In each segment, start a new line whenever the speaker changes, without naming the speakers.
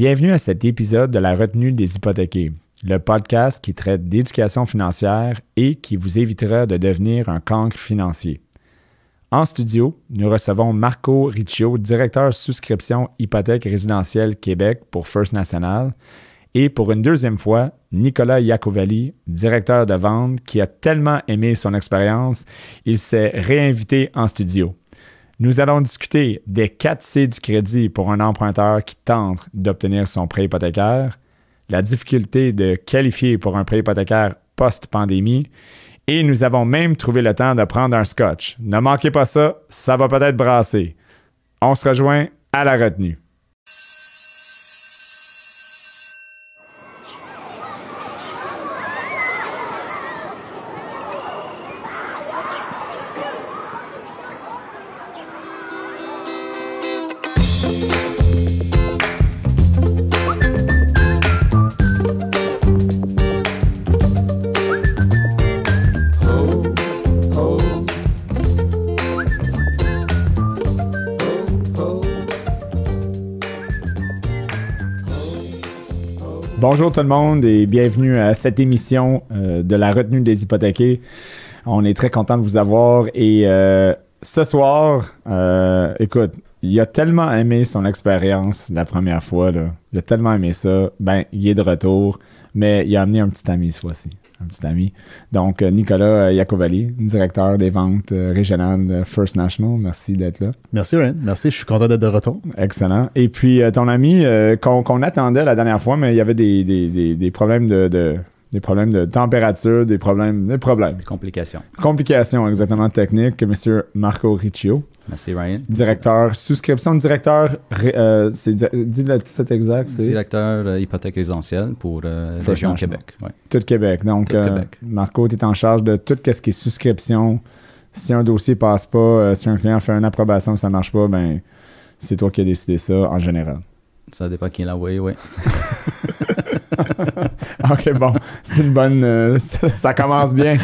Bienvenue à cet épisode de la retenue des hypothéqués, le podcast qui traite d'éducation financière et qui vous évitera de devenir un cancre financier. En studio, nous recevons Marco Riccio, directeur souscription hypothèque résidentielle Québec pour First National, et pour une deuxième fois, Nicolas Iacovelli, directeur de vente, qui a tellement aimé son expérience, il s'est réinvité en studio. Nous allons discuter des 4 C du crédit pour un emprunteur qui tente d'obtenir son prêt hypothécaire, la difficulté de qualifier pour un prêt hypothécaire post-pandémie, et nous avons même trouvé le temps de prendre un scotch. Ne manquez pas ça, ça va peut-être brasser. On se rejoint à la retenue. Bonjour tout le monde et bienvenue à cette émission euh, de la retenue des hypothéqués. On est très content de vous avoir et euh, ce soir, euh, écoute, il a tellement aimé son expérience la première fois, il a tellement aimé ça, ben il est de retour, mais il a amené un petit ami cette fois-ci un petit ami. Donc, euh, Nicolas Iacovelli, directeur des ventes euh, régionales de First National. Merci d'être là.
Merci, Ryan. Merci, je suis content d'être de retour.
Excellent. Et puis, euh, ton ami, qu'on attendait la dernière fois, mais il y avait des, des, des, problèmes de, des problèmes de température, des problèmes, des problèmes. Des
complications.
Complications, exactement, techniques. M. Marco Riccio.
Merci, Ryan.
Directeur, souscription, directeur, euh, c'est, dis le titre exact, c'est...
Directeur euh, hypothèque résidentielle pour euh, région Québec. Ouais.
Tout Québec. Donc, tout Québec. Marco, tu es en charge de tout ce qui est souscription. Si un dossier passe pas, si un client fait une approbation ça marche pas, ben c'est toi qui as décidé ça en général.
Ça dépend qui l'a envoyé, oui.
ok, bon, c'est une bonne. Euh, ça, commence bien.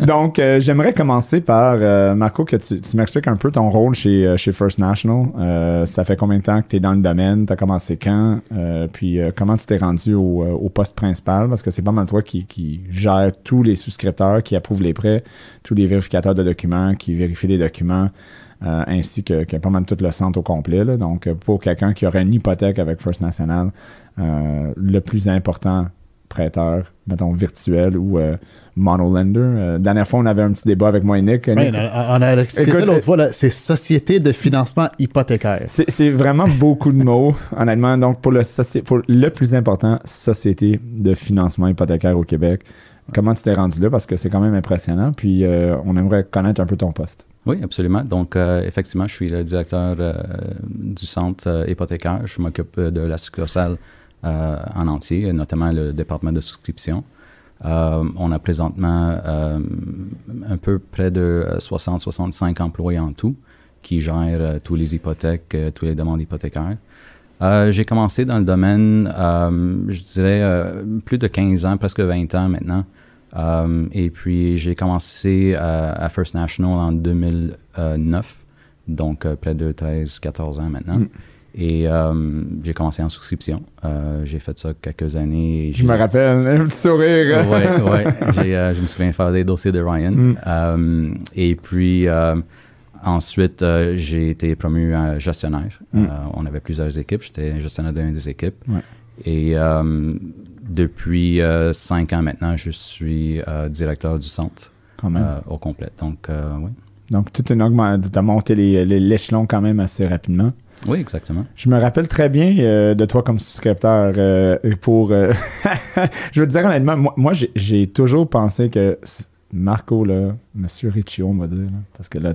Donc, euh, j'aimerais commencer par, euh, Marco, que tu, m'expliques un peu ton rôle chez, chez First National. ça fait combien de temps que tu es dans le domaine? Tu as commencé quand? puis, comment tu t'es rendu au, poste principal? Parce que c'est pas mal toi qui, qui gère tous les souscripteurs, qui approuvent les prêts, tous les vérificateurs de documents, qui vérifient les documents. Euh, ainsi que, que, pas mal tout le centre au complet. Donc, pour quelqu'un qui aurait une hypothèque avec First National, euh, le plus important prêteur, mettons, virtuel ou euh, monolender. Euh, dernière fois, on avait un petit débat avec moi et Nick.
on a, ça l'autre fois, c'est Société de financement hypothécaire.
C'est vraiment beaucoup de mots, honnêtement. Donc, pour le, pour le plus important, Société de financement hypothécaire au Québec. Comment tu t'es rendu là? Parce que c'est quand même impressionnant. Puis, on aimerait connaître un peu ton poste.
Oui, absolument. Donc, euh, effectivement, je suis le directeur euh, du centre euh, hypothécaire. Je m'occupe de la succursale en entier, notamment le département de souscription. on a présentement un peu près de 60-65 employés en tout qui gèrent tous les hypothèques, tous les demandes hypothécaires. J'ai commencé dans le domaine, je dirais, plus de 15 ans, presque 20 ans maintenant. Euh, et puis, j'ai commencé à, First National en 2009, donc euh, près de 13-14 ans maintenant. Mm. Et euh, j'ai commencé en souscription. j'ai fait ça quelques années.
Je me rappelle, un petit sourire.
oui, ouais. je me souviens faire des dossiers de Ryan. Mm. et puis, ensuite, j'ai été promu gestionnaire. Mm. on avait plusieurs équipes. J'étais gestionnaire d'une des équipes. Et depuis euh, cinq ans maintenant, je suis euh, directeur du centre euh, au complet. Donc, oui.
Donc, toute une augmentation, tu as monté l'échelon quand même assez rapidement.
Oui, exactement.
Je me rappelle très bien de toi comme souscripteur pour... je veux te dire honnêtement, moi, j'ai toujours pensé que Marco, là, Monsieur Riccio, on va dire, parce que là,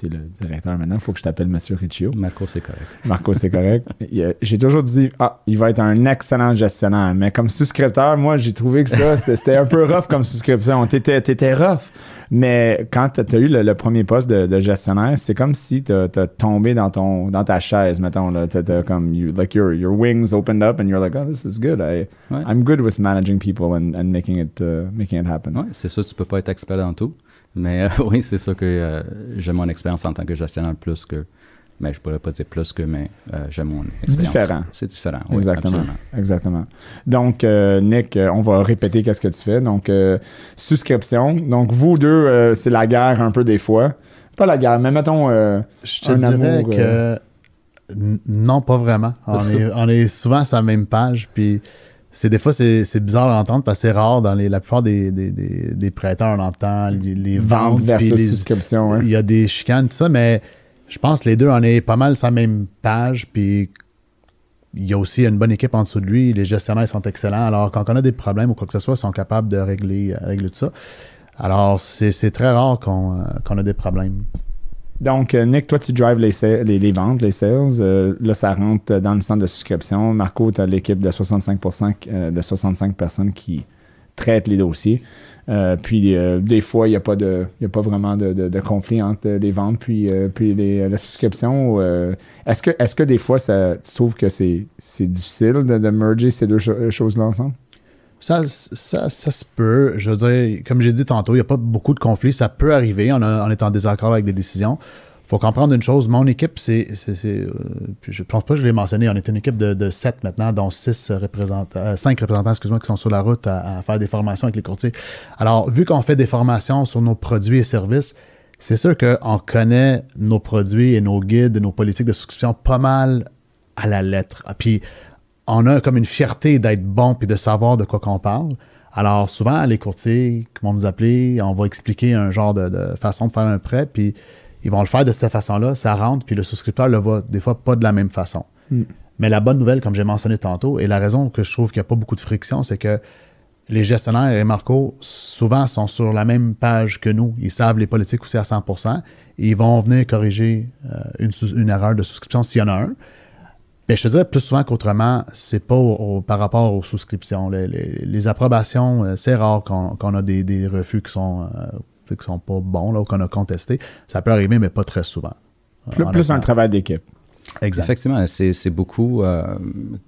tu es le directeur maintenant, il faut que je t'appelle Monsieur Riccio.
Marco, c'est correct.
Marco, c'est correct. J'ai toujours dit, ah, il va être un excellent gestionnaire. Mais comme souscripteur, moi, j'ai trouvé que ça, c'était un peu rough comme souscription. T'étais, étais rough. Mais quand tu as eu le, premier poste de, gestionnaire, c'est comme si tu as, tombé dans, ton, dans ta chaise, mettons. Là. comme, like your, your wings opened up and you're like, oh, this is good. I, I'm good with managing people and, and making, it, uh, making it happen.
Oui, c'est ça, tu peux pas être expert dans tout. Mais euh, oui, c'est sûr que euh, j'ai mon expérience en tant que gestionnaire plus que mais je pourrais pas dire plus que, mais euh, j'aime mon
expérience. C'est différent.
C'est différent,
oui, Exactement. Exactement. Donc, euh, Nick, on va répéter qu'est-ce que tu fais. Donc, souscription. Donc, vous deux, c'est la guerre un peu des fois. Pas la guerre, mais mettons
Je te dirais que non, pas vraiment. On est, on est, souvent sur la même page, puis c'est des fois c'est, bizarre d'entendre parce que c'est rare dans les, la plupart des, des, des, prêteurs on entend les, ventes
versus les souscriptions.
Il y a des chicanes tout ça, mais je pense que les deux on est pas mal sur la même page puis il y a aussi une bonne équipe en dessous de lui. Les gestionnaires sont excellents. Alors, quand on a des problèmes ou quoi que ce soit, ils sont capables de régler, régler tout ça. Alors, c'est, très rare qu'on, euh, qu'on a des problèmes.
Donc, euh, Nick, toi, tu drives les, les, ventes, les sales. Euh, là, ça rentre dans le centre de souscription. Marco, tu as l'équipe de 65 euh, de 65 personnes qui traitent les dossiers. puis, des fois, il n'y a, pas a pas vraiment de, conflit entre les ventes puis, puis la souscription. est-ce, que, des fois, ça, tu trouves que c'est, difficile de merger ces deux choses-là ensemble?
Ça, ça, ça, se peut. Je veux dire, comme j'ai dit tantôt, il n'y a pas beaucoup de conflits. Ça peut arriver. On, a, est en désaccord avec des décisions. Faut comprendre une chose. Mon équipe, c'est. Euh, je pense pas que je l'ai mentionné. On est une équipe de, de 7 maintenant, dont 6 représentants, 5 euh, représentants, excuse-moi, qui sont sur la route à, faire des formations avec les courtiers. Alors, vu qu'on fait des formations sur nos produits et services, c'est sûr qu'on connaît nos produits et nos guides, nos politiques de souscription pas mal à la lettre. Puis, on a comme une fierté d'être bon puis de savoir de quoi qu'on parle. Alors souvent, les courtiers qui vont nous appeler, on va expliquer un genre de, façon de faire un prêt, puis ils vont le faire de cette façon-là, ça rentre, puis le souscripteur le voit des fois pas de la même façon. Hmm. Mais la bonne nouvelle, comme j'ai mentionné tantôt, et la raison que je trouve qu'il n'y a pas beaucoup de friction, c'est que les gestionnaires et Marco, souvent, sont sur la même page que nous. Ils savent les politiques aussi à 100 et ils vont venir corriger euh, une, une erreur de souscription s'il y en a un. Mais je te dirais plus souvent qu'autrement, c'est pas par rapport aux souscriptions. Les, approbations, euh, c'est rare qu'on a des, refus qui sont, euh, qui sont pas bons, là, ou qu'on a contesté. Ça peut arriver, mais pas très souvent.
Plus, plus un travail d'équipe.
Exact. Effectivement, c'est beaucoup, euh,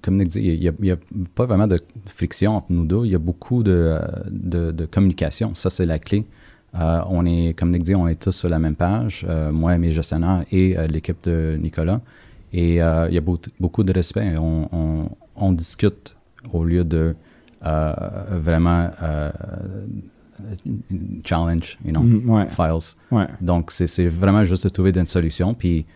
comme Nick dit, il n'y a, pas vraiment de friction entre nous deux. Il y a beaucoup de, de, communication. Ça, c'est la clé. on est, comme Nick dit, on est tous sur la même page, moi et mes gestionnaires et l'équipe de Nicolas. Et euh, il y a beaucoup de respect. On, on, discute au lieu de euh, vraiment euh, challenge, you know,
mm-hmm.
files.
Ouais.
Donc, c'est vraiment juste de trouver une solution. Puis,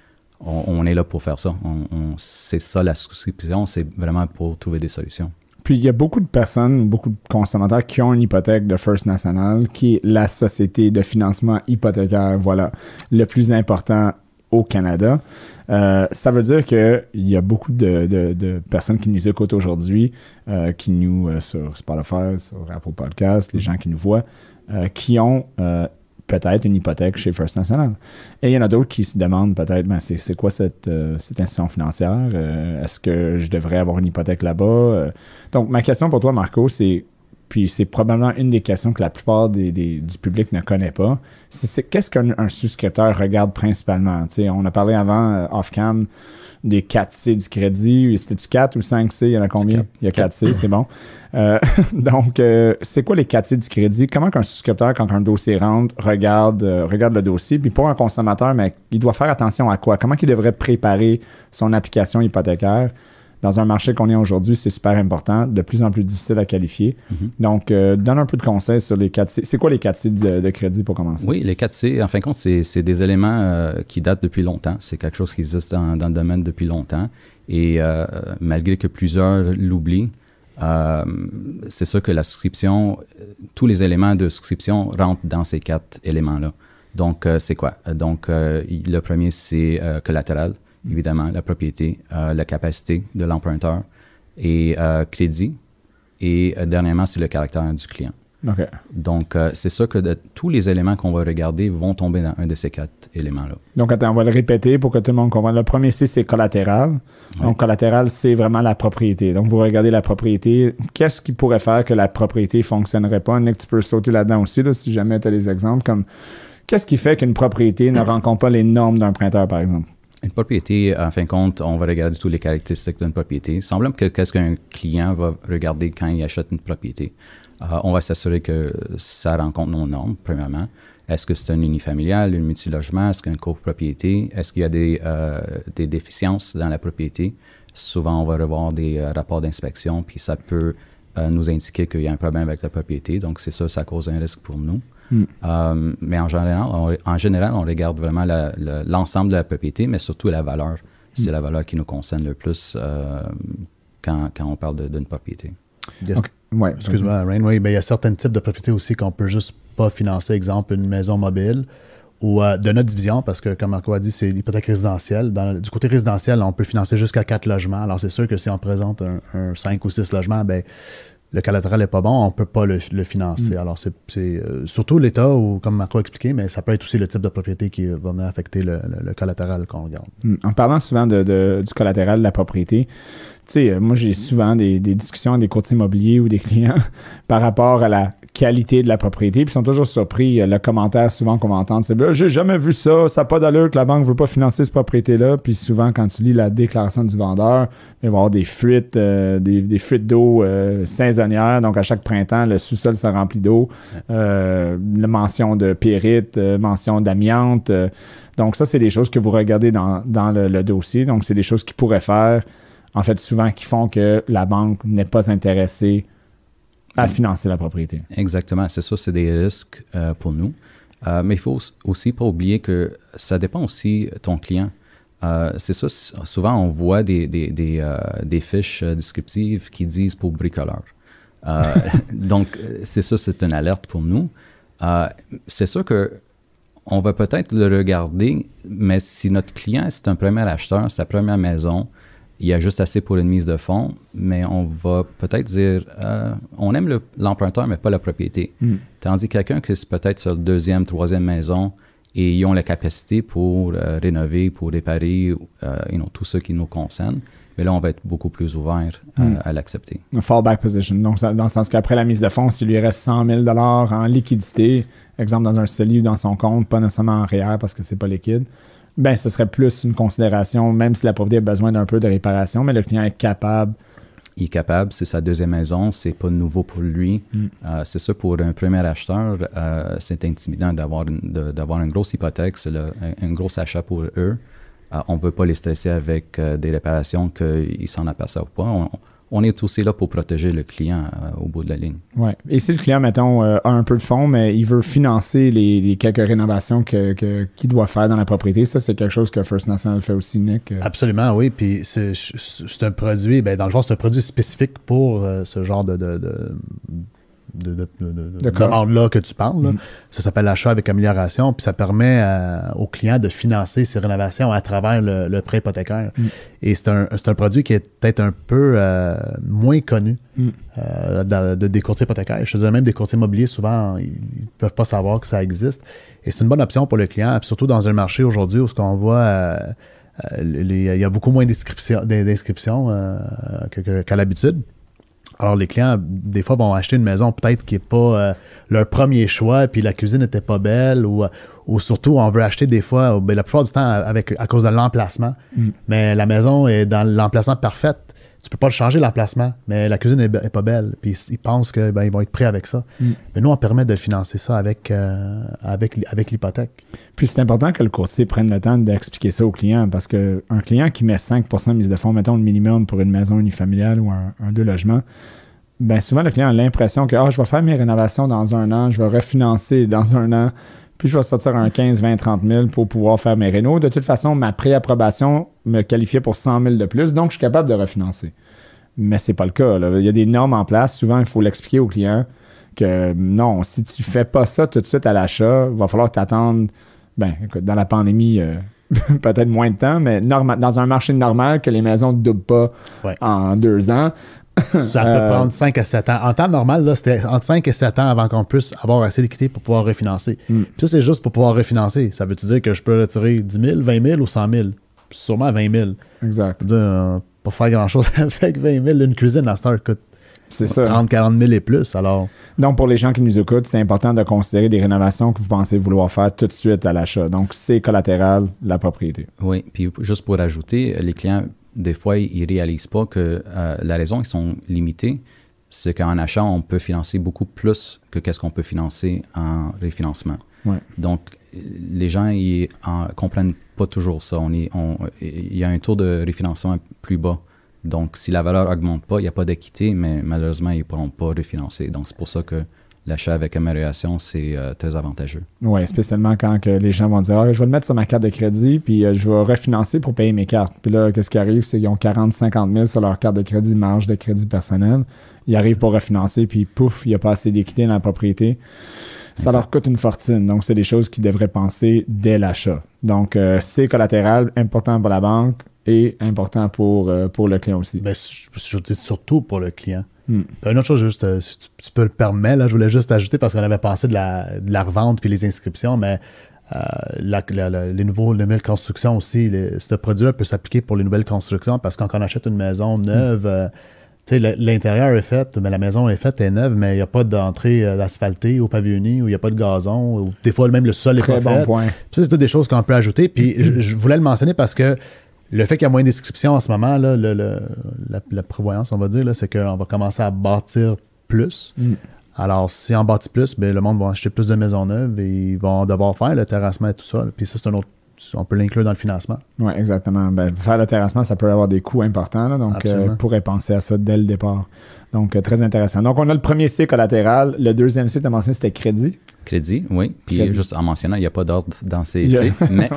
on, est là pour faire ça. On, c'est ça la souscription, c'est vraiment pour trouver des solutions.
Puis il y a beaucoup de personnes, beaucoup de consommateurs qui ont une hypothèque de First National, qui est la société de financement hypothécaire, voilà, le plus important au Canada. Euh, ça veut dire qu'il y a beaucoup de, personnes qui nous écoutent aujourd'hui, euh, qui nous, euh, sur Spotify, sur Apple Podcast, les gens qui nous voient, qui ont peut-être une hypothèque chez First National. Et il y en a d'autres qui se demandent peut-être, ben, c'est quoi cette, cette, institution financière? Est-ce que je devrais avoir une hypothèque là-bas? donc, ma question pour toi, Marco, c'est puis c'est probablement une des questions que la plupart des, du public ne connaît pas. C'est qu'est-ce qu'un souscripteur regarde principalement? on a parlé avant, euh, off-cam, des 4C du crédit. C'était-tu 4 ou 5C? Il y en a combien? Il y a 4C, c'est bon. Euh, donc, euh, c'est quoi les 4C du crédit? Comment qu'un souscripteur, quand un dossier rentre, regarde, regarde le dossier? Puis pour un consommateur, mais il doit faire attention à quoi? Comment il devrait préparer son application hypothécaire? Dans un marché qu'on est aujourd'hui, c'est super important, de plus en plus difficile à qualifier. Mhm. Donc, euh, donne un peu de conseils sur les 4C. C'est quoi les 4C de, crédit pour commencer?
Oui, les 4C, en fin de compte, c'est des éléments euh, qui datent depuis longtemps. C'est quelque chose qui existe dans, le domaine depuis longtemps. Et euh, malgré que plusieurs l'oublient, c'est sûr que la souscription, tous les éléments de souscription rentrent dans ces quatre éléments-là. Donc, c'est quoi? Donc, le premier, c'est collatéral évidemment, la propriété, euh, la capacité de l'emprunteur et euh, crédit. Et euh, dernièrement, c'est le caractère du client. Donc, c'est ça que tous les éléments qu'on va regarder vont tomber dans un de ces quatre éléments-là.
Donc, attends, on va le répéter pour que tout le monde comprenne. Le premier, c'est collatéral. Donc, collatéral, c'est vraiment la propriété. Donc, vous regardez la propriété. Qu'est-ce qui pourrait faire que la propriété ne fonctionnerait pas? Nick, tu peux sauter là-dedans aussi, si jamais tu as des exemples. Comme, qu'est-ce qui fait qu'une propriété ne rencontre pas les normes d'un prêteur, par exemple?
Une propriété, en fin de compte, on va regarder toutes les caractéristiques d'une propriété. Semble que qu'est-ce qu'un client va regarder quand il achète une propriété? Euh, on va s'assurer que ça rencontre nos normes, premièrement. Est-ce que c'est un unifamilial, une multilogement, est-ce qu'il copropriété, est-ce qu'il y a des, euh, des, déficiences dans la propriété? Souvent, on va revoir des euh, rapports d'inspection, puis ça peut nous indiquer qu'il y a un problème avec la propriété. Donc, c'est ça, ça cause un risque pour nous. Hmm. mais en général, on, en général, on regarde vraiment l'ensemble de la propriété, mais surtout la valeur. C'est hmm. la valeur qui nous concerne le plus quand, quand, on parle d'une propriété.
Ouais, Excuse-moi, Rain. Oui, ben, il y a certains types de propriétés aussi qu'on peut juste pas financer. Exemple, une maison mobile ou euh, de notre division, parce que comme Marco a dit, c'est l'hypothèque résidentielle. du côté résidentiel, on peut financer jusqu'à quatre logements. Alors, c'est sûr que si on présente un, 5 ou 6 logements, ben, le collatéral n'est pas bon, on ne peut pas le, financer. Mm. Alors, c'est euh, surtout l'État, ou comme Marco a expliqué, mais ça peut être aussi le type de propriété qui va venir affecter le, collatéral qu'on regarde.
Mm. En parlant souvent de, du collatéral de la propriété, tu sais, euh, moi, j'ai souvent des, discussions avec des courtiers immobiliers ou des clients par rapport à la qualité de la propriété, puis ils sont toujours surpris. Euh, le commentaire souvent qu'on va entendre, c'est ben, J'ai jamais vu ça, ça n'a pas d'allure que la banque ne veut pas financer cette propriété-là. Puis souvent, quand tu lis la déclaration du vendeur, il va y avoir des fuites, euh, des, fuites d'eau saisonnières. Donc, à chaque printemps, le sous-sol se remplit d'eau. la mention de périte, mention d'amiante. donc, ça, c'est des choses que vous regardez dans, le, le dossier. Donc, c'est des choses qui pourraient faire en fait, souvent qui font que la banque n'est pas intéressée à financer la propriété.
Exactement, c'est ça, c'est des risques euh, pour nous. Euh, mais il faut aussi pas oublier que ça dépend aussi de ton client. Euh, c'est ça, souvent on voit des, des, des, fiches descriptives qui disent pour bricoleur. donc, c'est ça, c'est une alerte pour nous. c'est sûr que on va peut-être le regarder, mais si notre client, c'est un premier acheteur, sa première maison, il y a juste assez pour une mise de fonds, mais on va peut-être dire, euh, on aime l'emprunteur, mais pas la propriété. Hmm. Tandis que quelqu'un qui est peut-être sur deuxième, troisième maison et ils ont la capacité pour euh, rénover, pour réparer, euh, tout ce qui nous concerne, mais là, on va être beaucoup plus ouvert hmm. à l'accepter.
Fallback position. Donc, dans le sens qu'après la mise de fonds, s'il lui reste 100 000 en liquidité, exemple dans un CELI ou dans son compte, pas nécessairement en REER parce que c'est pas liquide, ben ce serait plus une considération, même si la propriété a besoin d'un peu de réparation, mais le client est capable.
Il est capable, c'est sa deuxième maison, c'est pas nouveau pour lui. Mm. Euh, c'est ça pour un premier acheteur, euh, c'est intimidant d'avoir une, d'avoir une grosse hypothèque, c'est un, gros achat pour eux. Euh, on ne veut pas les stresser avec des réparations qu'ils s'en aperçoivent pas on est aussi là pour protéger le client euh, au bout de la ligne.
Oui. Et si le client, mettons, euh, a un peu de fonds, mais il veut financer les, quelques rénovations qu'il doit faire dans la propriété, ça, c'est quelque chose que First National fait aussi, Nick?
Euh? Absolument, oui. Puis c'est un produit, ben, dans le fond, c'est un produit spécifique pour ce genre de, de, de, de, là que tu parles. Mm-hmm. Ça s'appelle l'achat avec amélioration, puis ça permet aux clients de financer ces rénovations à travers le, prêt hypothécaire. Mm. Et c'est un, un, produit qui est peut-être un peu euh, moins connu mm. euh, de, des courtiers hypothécaires. Je te dirais même des courtiers immobiliers, souvent, ils ne peuvent pas savoir que ça existe. Et c'est une bonne option pour le client, surtout dans un marché aujourd'hui où ce qu'on voit... Euh, il y a beaucoup moins d'inscriptions qu'à l'habitude. Alors, les clients, des fois, vont acheter une maison peut-être qui n'est pas euh, leur premier choix, puis la cuisine n'était pas belle, ou, euh, ou surtout, on veut acheter des fois, ben, la plupart du temps, avec, à cause de l'emplacement. Mm. Mais la maison est dans l'emplacement parfait tu peux pas le changer l'emplacement, mais la cuisine est, pas belle. Puis ils pensent qu'ils ben, vont être prêts avec ça. Mm. Mais nous, on permet de financer ça avec, euh, avec, avec l'hypothèque.
Puis c'est important que le courtier prenne le temps d'expliquer ça au client parce qu'un client qui met 5% de mise de fonds, mettons le minimum pour une maison unifamiliale ou un, deux logements, ben souvent le client a l'impression que ah, je vais faire mes rénovations dans un an, je vais refinancer dans un an puis je vais sortir un 15, 20, 30 000 pour pouvoir faire mes rénaux. De toute façon, ma préapprobation me qualifiait pour 100 000 de plus, donc je suis capable de refinancer. Mais c'est pas le cas. Il y a des normes en place. Souvent, il faut l'expliquer au client que non, si tu fais pas ça tout de suite à l'achat, il va falloir t'attendre. Ben, écoute, dans la pandémie, euh, peut-être moins de temps, mais dans un marché normal que les maisons ne doublent pas en deux ans,
ça peut euh, prendre 5 à 7 ans. En temps normal, c'était entre 5 et 7 ans avant qu'on puisse avoir assez d'équité pour pouvoir refinancer. Hmm. Puis ça, c'est juste pour pouvoir refinancer. Ça veut-tu dire que je peux retirer 10 000, 20 000 ou 100 000? Sûrement 20 000.
Exact.
Dire, euh, pas faire grand-chose avec 20 000. Une cuisine, à Star coûte c'est ça. 30, 40 000 et plus. Alors.
Donc, pour les gens qui nous écoutent, c'est important de considérer des rénovations que vous pensez vouloir faire tout de suite à l'achat. Donc, c'est collatéral, la propriété.
Oui. Puis, juste pour ajouter, les clients des fois, ils ne réalisent pas que euh, la raison qu'ils sont limités, c'est qu'en achat, on peut financer beaucoup plus que qu'est-ce qu'on peut financer en refinancement.
Ouais.
Donc, les gens ils en comprennent pas toujours ça. On, il y a un taux de refinancement plus bas. Donc, si la valeur augmente pas, il n'y a pas d'équité, mais malheureusement, ils ne pourront pas refinancer. Donc, c'est pour ça que l'achat avec amélioration, c'est euh, très avantageux.
Oui, spécialement quand que les gens vont dire ah, Je vais le mettre sur ma carte de crédit, puis euh, je vais refinancer pour payer mes cartes. Puis là, qu'est-ce qui arrive C'est qu'ils ont 40, 50 000 sur leur carte de crédit, marge de crédit personnel. Ils arrivent pour refinancer, puis pouf, il n'y a pas assez d'équité dans la propriété. Ça leur coûte une fortune. Donc, c'est des choses qu'ils devraient penser dès l'achat. Donc, euh, c'est collatéral, important pour la banque et important pour, euh, pour le client aussi.
Ben, je, je dis surtout pour le client.
Hmm.
Une autre chose, juste, euh, si tu, tu peux le permettre, là, je voulais juste ajouter parce qu'on avait pensé de la, de la revente puis les inscriptions, mais euh, la- la- la- les, nouveaux, les nouvelles constructions aussi, les- ce produit-là peut s'appliquer pour les nouvelles constructions parce que quand on achète une maison neuve, euh, tu sais, le- l'intérieur est fait, mais la maison est faite, est neuve, mais il n'y a pas d'entrée euh, asphaltée ou pavillonnée ou il n'y a pas de gazon ou des fois même le sol est pas
bon
fait. c'est toutes des choses qu'on peut ajouter. Puis je, je voulais le mentionner parce que le fait qu'il y a moins d'inscriptions en ce moment, là, le- le- la, la prévoyance, on va dire, c'est qu'on va commencer à bâtir plus.
Mm.
Alors, si on bâtit plus, ben, le monde va acheter plus de maisons neuves et ils vont devoir faire le terrassement et tout ça. Puis ça, c'est un autre. On peut l'inclure dans le financement.
Oui, exactement. Ben, faire le terrassement, ça peut avoir des coûts importants. là, donc, euh, on pourrait penser à ça dès le départ. Donc, euh, très intéressant. Donc, on a le premier cycle collatéral. Le deuxième cycle, tu as mentionné, c'était crédit.
Crédit, oui. Puis
Crédit.
juste en mentionnant, il n'y a pas d'ordre dans ces
Il y a-
cycles, mais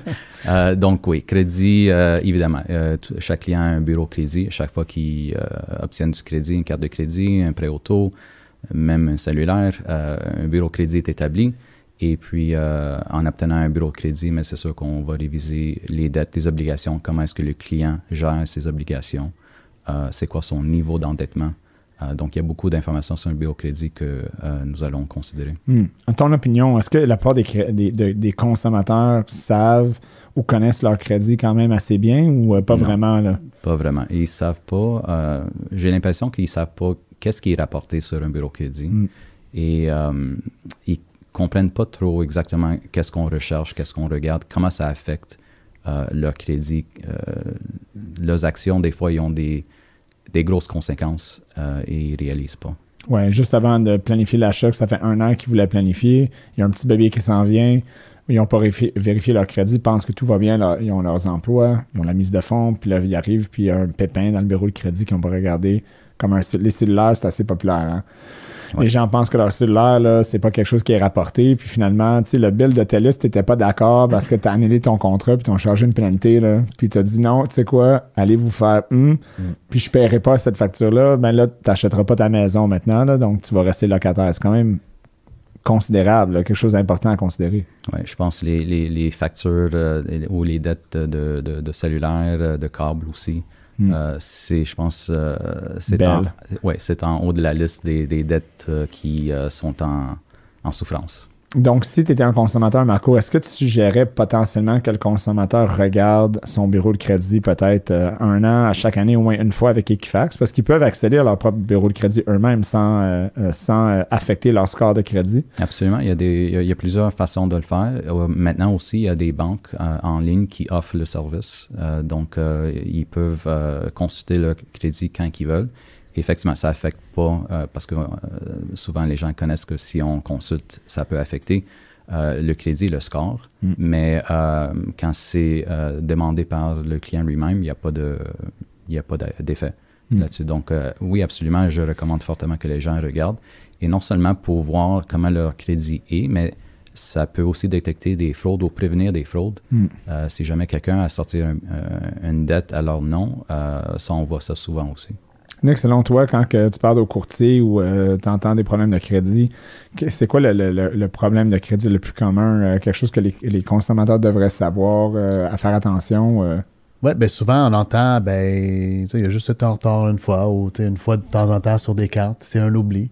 euh, donc oui, crédit, euh, évidemment. euh, tout- chaque client a un bureau crédit. Chaque fois qu'il obtient du crédit, une carte de crédit, un prêt auto, même un cellulaire, un bureau crédit est établi. Et puis, en obtenant un bureau crédit, mais c'est sûr qu'on va réviser les dettes, les obligations, comment est-ce que le client gère ses obligations, c'est quoi son niveau d'endettement? Euh, donc, il y a beaucoup d'informations sur le bureau crédit que euh, nous allons considérer.
Hmm. En ton opinion, est-ce que la plupart des, consommateurs savent ou connaissent leur crédit quand même assez bien ou euh, pas
Non.
vraiment? Là?
Pas vraiment. Ils savent pas. euh, J'ai l'impression qu'ils savent pas qu'est-ce qui est rapporté sur un bureau crédit.
Mm.
Et euh, ils comprennent pas trop exactement qu'est-ce qu'on recherche, qu'est-ce qu'on regarde, comment ça affecte leur crédit. Leurs actions, des fois, ils ont des, des grosses conséquences euh, et ils réalisent pas.
Ouais, juste avant de planifier l'achat, ça fait un an qu'ils voulaient planifier, il y a un petit bébé qui s'en vient, ils n'ont pas vérifié, leur crédit, pensent que tout va bien, ils ont leurs emplois, ils ont la mise de fonds, puis là, ils arrivent, puis il y a un pépin dans le bureau de crédit qu'ils n'ont pas regardé. Comme un, les cellulaires, c'est assez populaire. hein.
Ouais.
Les gens pensent que leur cellulaire, là, c'est pas quelque chose qui est rapporté, puis finalement, tu sais, le bill de TELUS, t'étais pas d'accord parce que t'as annulé ton contrat, puis t'ont chargé une pénalité, là, puis t'as dit non, tu sais quoi, allez vous faire, hum, puis je paierai pas cette facture-là, ben là, t'achèteras pas ta maison maintenant, là, donc tu vas rester locataire. C'est quand même considérable, là, quelque chose d'important à considérer.
Ouais, je pense les, les, les factures euh, ou les dettes de, de, de cellulaire, euh, de câble aussi.
Hmm.
Euh, c'est, je pense, euh, c'est en, ouais, c'est en haut de la liste des, des dettes euh, qui euh, sont en, en souffrance.
Donc, si tu étais un consommateur, Marco, est-ce que tu suggérais potentiellement que le consommateur regarde son bureau de crédit peut-être euh, un an à chaque année, au moins une fois avec Equifax? Parce qu'ils peuvent accéder à leur propre bureau de crédit eux-mêmes sans, euh, euh, sans affecter leur score de crédit.
Absolument, il y, a des, il y a- plusieurs façons de le faire. Maintenant aussi, il y a des banques en ligne qui offrent le service. Donc, ils peuvent consulter leur crédit quand ils veulent. Effectivement, ça affecte pas, euh, parce que euh, souvent les gens connaissent que si on consulte, ça peut affecter euh, le crédit, le score.
Mm.
Mais quand c'est demandé par le client lui-même, il n'y a pas de, il y a pas d'a- d'effet
Mm.
là-dessus. Donc, oui, absolument, je recommande fortement que les gens regardent. Et non seulement pour voir comment leur crédit est, mais ça peut aussi détecter des fraudes ou prévenir des fraudes.
Mm.
Euh, si jamais quelqu'un a sorti un- un- une dette à leur nom, euh, ça, on voit ça souvent aussi.
Nick, selon toi, quand que tu parles au courtier ou tu entends des problèmes de crédit, c'est quoi le, le- le- le problème de crédit le plus commun? euh, quelque chose que les, les consommateurs devraient savoir, euh, à faire attention? euh?
Ouais, ben souvent on entend, ben, il y a juste été en retard une fois ou une fois de temps en temps sur des cartes, c'est un oubli.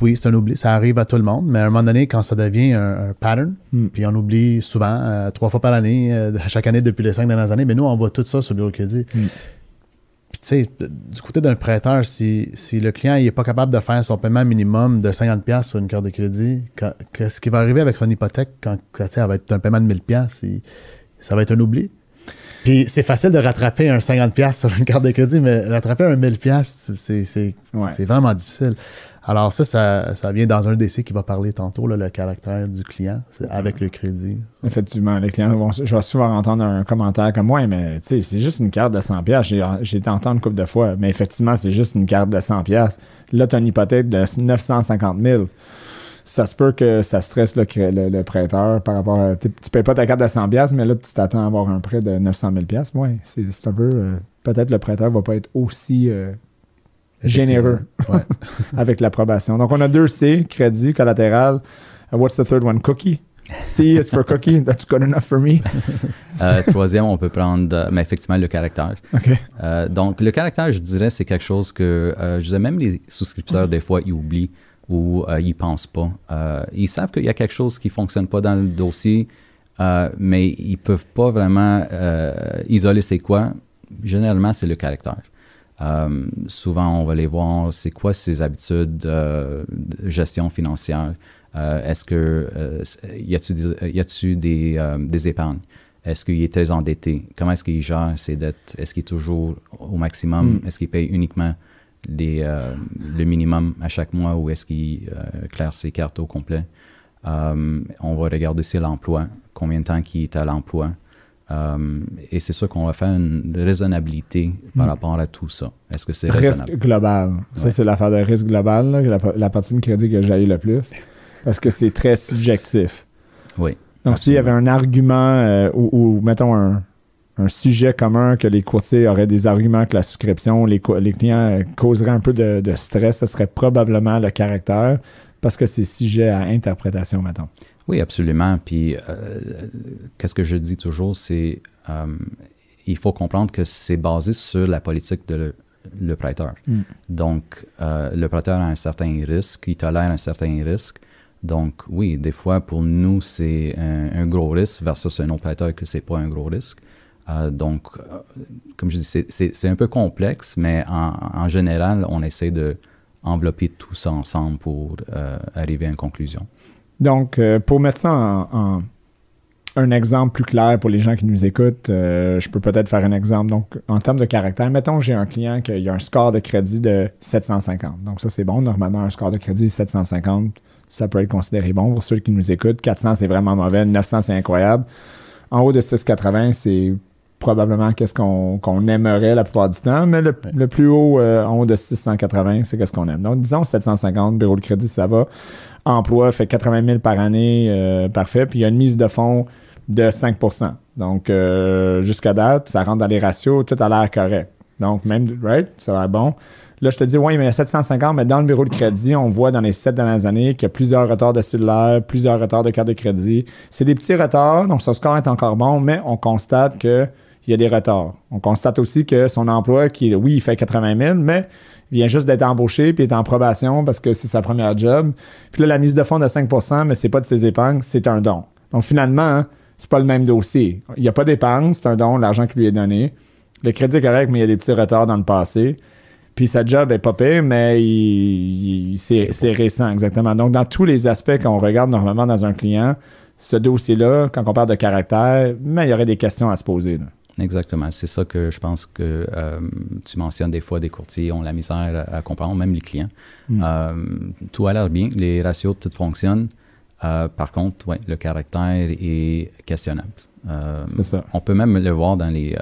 Oui, c'est un oubli, ça arrive à tout le monde, mais à un moment donné, quand ça devient un, un pattern,
Hmm.
puis on oublie souvent, euh, trois fois par année, euh, chaque année depuis les cinq dernières années, mais nous, on voit tout ça sur le bureau de crédit.
Hmm.
Puis tu sais, du côté d'un prêteur, si, si le client n'est pas capable de faire son paiement minimum de 50$ sur une carte de crédit, quand- qu'est-ce qui va arriver avec une hypothèque quand sais, elle va être un paiement de 1000$? il- ça va être un oubli? Puis c'est facile de rattraper un 50$ sur une carte de crédit, mais rattraper un 1000$, c'est, c'est,
Ouais.
c'est vraiment difficile. Alors ça, ça, ça vient dans un DC qui va parler tantôt, là, le caractère du client, c'est avec le crédit.
Effectivement, les clients vont. Je vais souvent entendre un commentaire comme Ouais, mais tu sais, c'est juste une carte de 100$. J'ai, j'ai été entendre une couple de fois, mais effectivement, c'est juste une carte de 100$. Là, tu as une hypothèque de 950 000. Ça se peut que ça stresse le, le, le prêteur par rapport à. Tu payes pas ta carte de 100$, mais là, tu t'attends à avoir un prêt de 900 000$. Ouais, c'est, c'est un peu. euh, peut-être le prêteur va pas être aussi euh, généreux
Ouais.
avec l'approbation. Donc, on a deux C, crédit, collatéral. Uh, what's the third one? Cookie. C is for cookie. That's good enough for me.
Euh, troisième, on peut prendre, euh, mais effectivement, le caractère.
OK.
Euh, donc, le caractère, je dirais, c'est quelque chose que, euh, je disais, même les souscripteurs, des fois, ils oublient ou euh, ils pensent pas. Ils savent qu'il y a quelque chose qui fonctionne pas dans le dossier, mais ils peuvent pas vraiment isoler c'est quoi. Généralement, c'est le caractère. Euh, souvent, on va les voir, c'est quoi ses habitudes euh, de gestion financière? Euh, Est-ce que y a-tu des, y des, des épargnes? Est-ce qu'il est très endetté? Comment est-ce qu'il gère ses dettes? Est-ce qu'il est toujours au maximum?
Mm.
Est-ce qu'il paye uniquement euh, le minimum à chaque mois ou est-ce qu'il euh, claire ses cartes au complet? Euh, on va regarder aussi l'emploi, combien de temps qu'il est à l'emploi? Euh, et c'est sûr qu'on va faire une raisonnabilité par
Mm.
rapport à tout ça. Est-ce que c'est
Risque
raisonnable?
global. Ça, c'est l'affaire de risque global, là, la, la partie de crédit que j'ai le plus. Parce que c'est très subjectif.
Oui.
Donc, s'il y avait un argument euh, ou, ou, mettons, un, un sujet commun que les courtiers auraient des arguments que la souscription, les, clients euh, causeraient un peu de, de stress, ce serait probablement le caractère parce que c'est sujet à interprétation, mettons.
Oui, absolument. Puis, euh, qu'est-ce que je dis toujours, c'est euh, il faut comprendre que c'est basé sur la politique de le, le prêteur.
Mm.
Donc, euh, le prêteur a un certain risque, il tolère un certain risque. Donc, oui, des fois, pour nous, c'est un, un gros risque versus un autre prêteur que c'est pas un gros risque. Euh, donc, euh, comme je dis, c'est- un peu complexe, mais en, en général, on essaie de envelopper tout ça ensemble pour arriver à une conclusion.
Donc, euh, pour mettre ça en, en- un exemple plus clair pour les gens qui nous écoutent, euh, je peux peut-être faire un exemple. Donc, en termes de caractère, mettons j'ai un client qui a un score de crédit de 750. Donc, ça, c'est bon. Normalement, un score de crédit de 750, ça peut être considéré bon pour ceux qui nous écoutent. 400, c'est vraiment mauvais. 900, c'est incroyable. En haut de 680, c'est probablement qu'est-ce qu'on qu'on aimerait la plupart du temps, mais le, le plus haut, euh, en haut de 680, c'est qu'est-ce qu'on aime. Donc, disons 750, bureau de crédit, ça va. Emploi fait 80 000 par année, euh, parfait. Puis il y a une mise de fonds de 5% Donc, euh, jusqu'à date, ça rentre dans les ratios, tout a l'air correct. Donc, même, right, ça va bon. Là, je te dis, oui, mais il y a 750, mais dans le bureau de crédit, on voit dans les sept dernières années qu'il y a plusieurs retards de cellulaire, plusieurs retards de carte de crédit. C'est des petits retards, donc son score est encore bon, mais on constate que il y a des retards. On constate aussi que son emploi, qui, oui, il fait 80 000, mais vient juste d'être embauché puis est en probation parce que c'est sa première job. Puis là, la mise de fonds de 5% mais c'est pas de ses épargnes, c'est un don. Donc finalement, hein, c'est pas le même dossier. Il n'y a pas d'épargne, c'est un don, l'argent qui lui est donné. Le crédit est correct, mais il y a des petits retards dans le passé. Puis sa job est pas pire, mais il- il- c'est c'est récent, exactement. Donc, dans tous les aspects qu'on regarde normalement dans un client, ce dossier-là, quand on parle de caractère, mais il y aurait des questions à se poser. là.
Exactement. C'est ça que je pense que euh, tu mentionnes des fois, des courtiers ont la misère à, à comprendre, même les clients.
Mm.
Euh, tout a l'air bien, les ratios, tout fonctionne. Euh, par contre, ouais, le caractère est questionnable. Euh,
C'est ça.
on peut même le voir dans, les,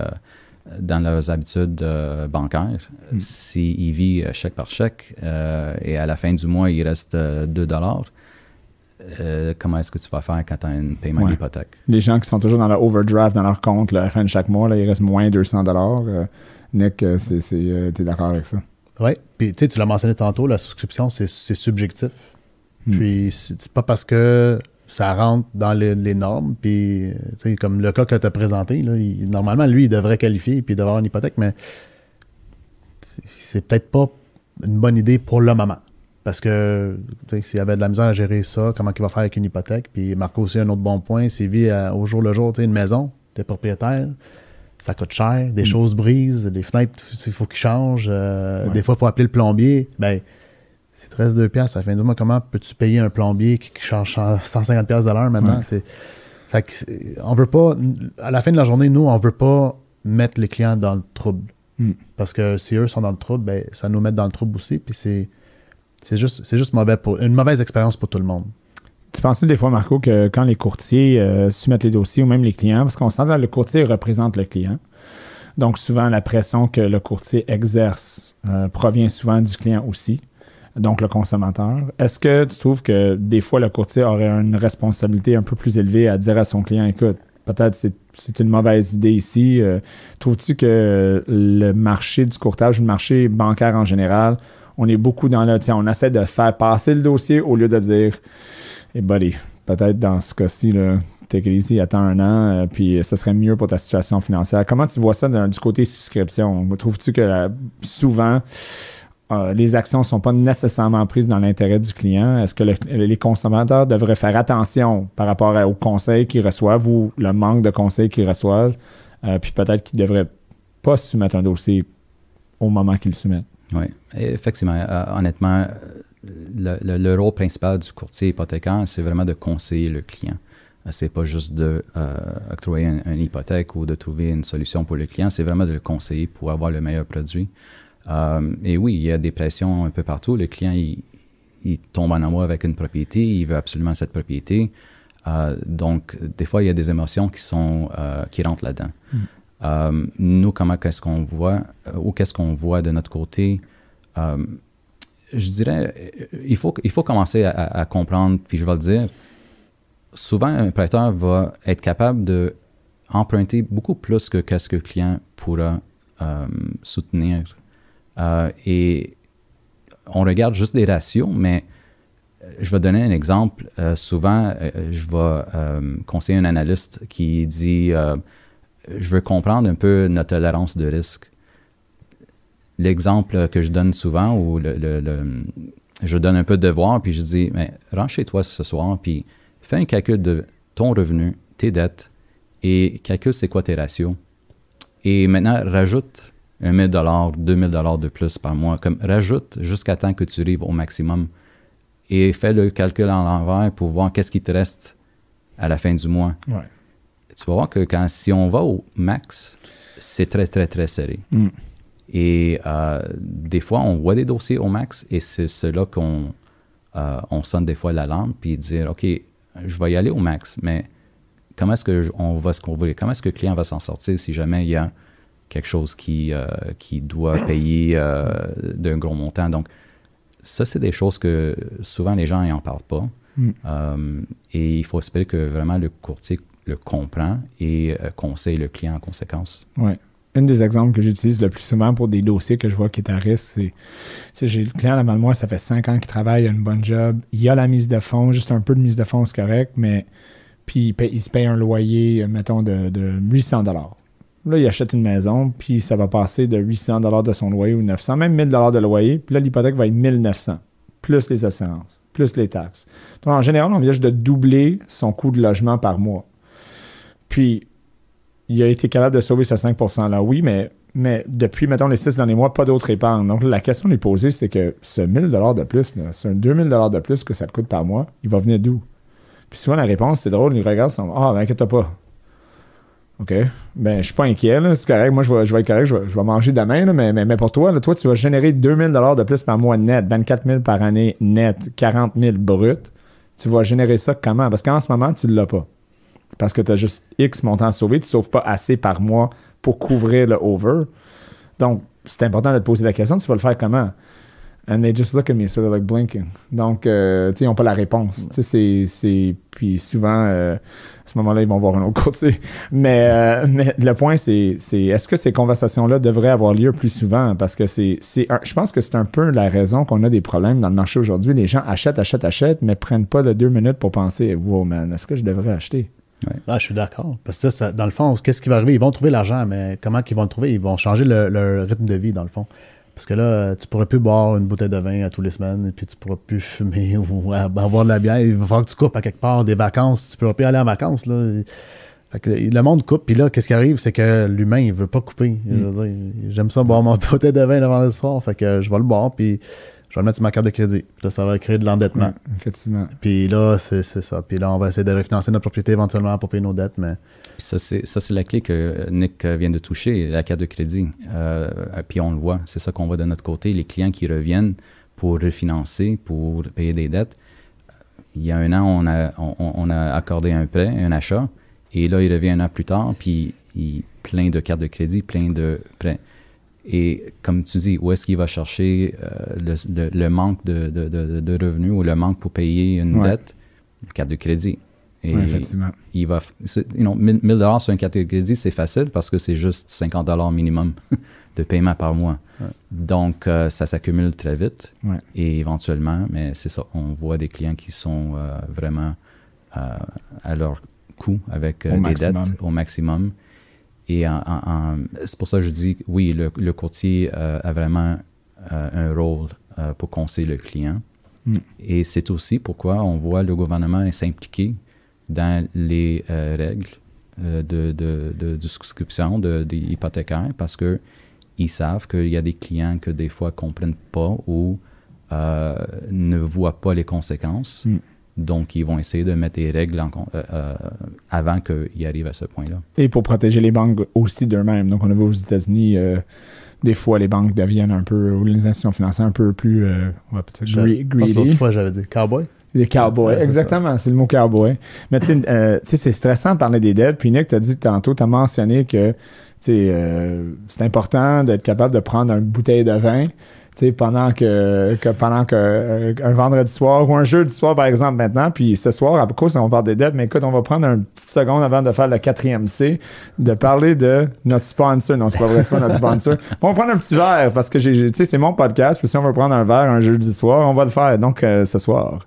dans leurs habitudes bancaires.
Mm.
S'il vit chèque par chèque et à la fin du mois, il reste euh, 2 dollars, euh, comment est-ce que tu vas faire quand tu as un paiement
Ouais.
d'hypothèque?
Les gens qui sont toujours dans le overdraft dans leur compte là, à la fin de chaque mois, là, il reste moins 200 euh, Nick, euh, c'est, c'est, euh, t'es d'accord avec ça?
Oui, puis tu tu l'as mentionné tantôt, la souscription, c'est c'est subjectif.
Hmm.
Puis c'est pas parce que ça rentre dans les, les normes, puis tu sais, comme le cas que tu as présenté, là, il- normalement, lui, il devrait qualifier, puis il devrait avoir une hypothèque, mais c'est peut-être pas une bonne idée pour le moment. Parce que s'il y avait de la misère à gérer ça, comment il va faire avec une hypothèque? Puis Marco aussi, un autre bon point, s'il vit au jour le jour, tu sais, une maison, tu es propriétaire, ça coûte cher, des
Mm. choses
brisent, les fenêtres, il faut qu'ils changent, euh,
Ouais.
des fois, il faut appeler le plombier. Ben, si tu restes 2 piastres, à la fin du mois, comment peux-tu payer un plombier qui, qui change 150 piastres de l'heure maintenant?
Ouais.
C'est, fait que, c'est- on veut pas, à la fin de la journée, nous, on veut pas mettre les clients dans le trouble.
Mm.
Parce que si eux sont dans le trouble, ben, ça nous met dans le trouble aussi. Puis c'est, c'est juste, c'est juste mauvais pour, une mauvaise expérience pour tout le monde.
Tu penses des fois, Marco, que quand les courtiers euh, soumettent les dossiers ou même les clients, parce qu'on sent que le courtier représente le client, donc souvent la pression que le courtier exerce euh, provient souvent du client aussi, donc le consommateur. Est-ce que tu trouves que des fois le courtier aurait une responsabilité un peu plus élevée à dire à son client, écoute, peut-être c'est, c'est une mauvaise idée ici. euh, trouves-tu que le marché du courtage, le marché bancaire en général, on est beaucoup dans le, on essaie de faire passer le dossier au lieu de dire, et buddy, peut-être dans ce cas-ci, take it easy, attends un an, euh, puis ça serait mieux pour ta situation financière. Comment tu vois ça du côté souscription? Trouves-tu que euh, souvent, euh, les actions ne sont pas nécessairement prises dans l'intérêt du client? Est-ce que le- les consommateurs devraient faire attention par rapport aux conseils qu'ils reçoivent ou le manque de conseils qu'ils reçoivent? Puis peut-être qu'ils ne devraient pas soumettre un dossier au moment qu'ils le soumettent?
Oui, effectivement. euh, honnêtement, le, le- le rôle principal du courtier hypothécaire, c'est vraiment de conseiller le client. Euh, C'est pas juste de euh, une hypothèque ou de trouver une solution pour le client, c'est vraiment de le conseiller pour avoir le meilleur produit. Euh, et oui, il y a des pressions un peu partout. Le client, il, tombe en amour avec une propriété, il veut absolument cette propriété. Donc, des fois, il y a des émotions qui sont qui rentrent là-dedans. Euh, nous, comment qu'est-ce qu'on voit euh, ou qu'est-ce qu'on voit de notre côté? Euh, Je dirais, il faut il faut commencer à, comprendre. Puis je vais le dire. Souvent, un prêteur va être capable de beaucoup plus que qu'est-ce que le client pourra soutenir. Et on regarde juste des ratios, mais je vais donner un exemple. Souvent, je vais conseiller un analyste qui dit Je veux comprendre un peu notre tolérance de risque. L'exemple que je donne souvent, le- je donne un peu de devoir, puis je dis mais, Rentre chez toi ce soir, puis fais un calcul de ton revenu, tes dettes, et calcule c'est quoi tes ratios. Et maintenant, rajoute un 1000 2000 de plus par mois. Comme rajoute jusqu'à temps que tu arrives au maximum et fais le calcul en l'envers pour voir qu'est-ce qui te reste à la fin du mois. Tu vas voir que quand, si on va au max, c'est très, très, très serré.
Mm.
Et euh, des fois, on voit des dossiers au max et c'est cela qu'on euh, on sonne des fois la lampe puis dire OK, je vais y aller au max, mais comment est-ce qu'on va se couvrir? Comment est-ce que le client va s'en sortir si jamais il y a quelque chose qui, euh, qui doit payer d'un gros montant? Donc, ça, c'est des choses que souvent les gens n'en parlent pas.
Mm.
Et il faut espérer que vraiment le courtier le comprend et euh, conseille le client en conséquence.
Ouais. Un des exemples que j'utilise le plus souvent pour des dossiers que je vois qui est à risque, c'est j'ai le client là-bas moi, ça fait cinq ans qu'il travaille, il a une bonne job, il a la mise de fonds, juste un peu de mise de fonds, c'est correct, mais puis il, paye- il se paye un loyer, euh, mettons, de, de 800 Là, il achète une maison, puis ça va passer de 800 de son loyer ou 900, même 1000 de loyer, puis là, l'hypothèque va être 1900, plus les assurances, plus les taxes. Donc, en général, on envisage de doubler son coût de logement par mois. Puis, il a été capable de sauver ce 5 %-là, oui, mais, mais depuis, mettons, les six derniers mois, pas d'autre épargne. Donc, la question lui poser, c'est que ce 1000 de plus, là, ce 2000 de plus que ça te coûte par mois, il va venir d'où? Puis souvent, la réponse, c'est drôle, il regarde, c'est Ah, ben, inquiète pas. OK? Ben, je suis pas inquiet. C'est correct. Moi, je vais, je vais être correct. Je vais, je vais manger demain, là, mais, mais, mais pour toi, toi, tu vas générer 2000 de plus par mois net, 24 000 par année net, 40 000 brut. Tu vas générer ça comment? Parce qu'en ce moment, tu l'as pas. Parce que tu as juste X montant à sauver. Tu ne sauves pas assez par mois pour couvrir le over. Donc, c'est important de te poser la question. Tu vas le faire comment? And they just look at me, sort of like blinking. Donc, euh, ils n'ont pas la réponse. C'est-. Puis souvent, euh, à ce moment-là, ils vont voir un autre côté. Mais, euh, mais le point, c'est est-ce que ces conversations-là devraient avoir lieu plus souvent? Parce que c'est. c'est Je pense que c'est un peu la raison qu'on a des problèmes dans le marché aujourd'hui. Les gens achètent, achètent, achètent, mais prennent pas de deux minutes pour penser Wow, man, est-ce que je devrais acheter?
Ah, je suis d'accord. Parce que ça, ça- dans le fond, qu'est-ce qui va arriver? Ils vont trouver l'argent, mais comment ils vont le trouver? Ils vont changer le, le rythme de vie, dans le fond. Parce que là, tu pourrais plus boire une bouteille de vin à tous les semaines, et puis tu pourras plus fumer ou avoir de la bière. Il va falloir que tu coupes à quelque part des vacances. Tu pourras plus aller en vacances. Là. Fait que le monde coupe, puis là, qu'est-ce qui arrive? C'est que l'humain, il veut pas couper. J'aime ça boire mon bouteille de vin avant le soir, fait que je vais le boire, puis je vais le mettre sur ma carte de crédit. Puis là, ça va créer de l'endettement.
Effectivement.
Puis là, c'est c'est ça. Puis là, on va essayer de refinancer notre propriété éventuellement pour payer nos dettes, mais
Puis ça, c'est, ça, c'est la clé que Nick vient de toucher, la carte de crédit. Euh, puis on le voit, c'est ça qu'on voit de notre côté. Les clients qui reviennent pour refinancer, pour payer des dettes. Il y a un an, on a, on, on a accordé un prêt, un achat, et là, il revient un an plus tard, puis il plein de cartes de crédit, plein de prêts. Et comme tu dis, où est-ce qu'il va chercher euh, le, le- le manque de, de- de- de revenus ou le manque pour payer une
Ouais.
dette? Carte de crédit. Et
Ouais, effectivement.
il va, you know, 1000 1000 dollars sur une carte de crédit, c'est facile parce que c'est juste 50 dollars minimum de paiement par mois.
Ouais.
Donc, euh, ça s'accumule très vite.
Ouais.
Et éventuellement, mais c'est ça, on voit des clients qui sont euh, vraiment euh, à leur coût avec des
maximum.
dettes au maximum. Et c'est pour ça que je dis, oui, le, le courtier euh, a vraiment euh, un rôle euh, pour conseiller le client.
Mm.
Et c'est aussi pourquoi on voit le gouvernement s'impliquer dans les règles de, de, de, de souscription de, des hypothécaires parce que ils savent qu'il y a des clients que des fois comprennent pas ou ne voient pas les conséquences.
Mm.
Donc, ils vont essayer de mettre des règles en euh, euh, avant qu'ils arrivent à ce point-là.
Et pour protéger les banques aussi d'eux-mêmes. Donc, on a vu aux États-Unis, euh, des fois, les banques deviennent un peu, ou les institutions financières un peu plus, euh, on va peut-être
l'autre fois, j'avais dit cowboy.
Les cowboys,
Ouais,
exactement, c'est le mot cowboy. Mais tu sais, euh, c'est stressant de parler des dettes. Puis Nick, tu as dit tantôt, tu as mentionné que euh, c'est important d'être capable de prendre une bouteille de vin pendant que, que pendant que euh, un vendredi soir ou un jeudi soir, par exemple, maintenant. Puis ce soir, à cause on parle des dettes, mais écoute, on va prendre une petite seconde avant de faire le quatrième C, de parler de notre sponsor. Non, c'est pas vrai, c'est pas notre sponsor. On va prendre un petit verre parce que j'ai, j'ai- tu sais, c'est mon podcast. Puis si on veut prendre un verre un jeudi soir, on va le faire. Donc, euh, ce soir.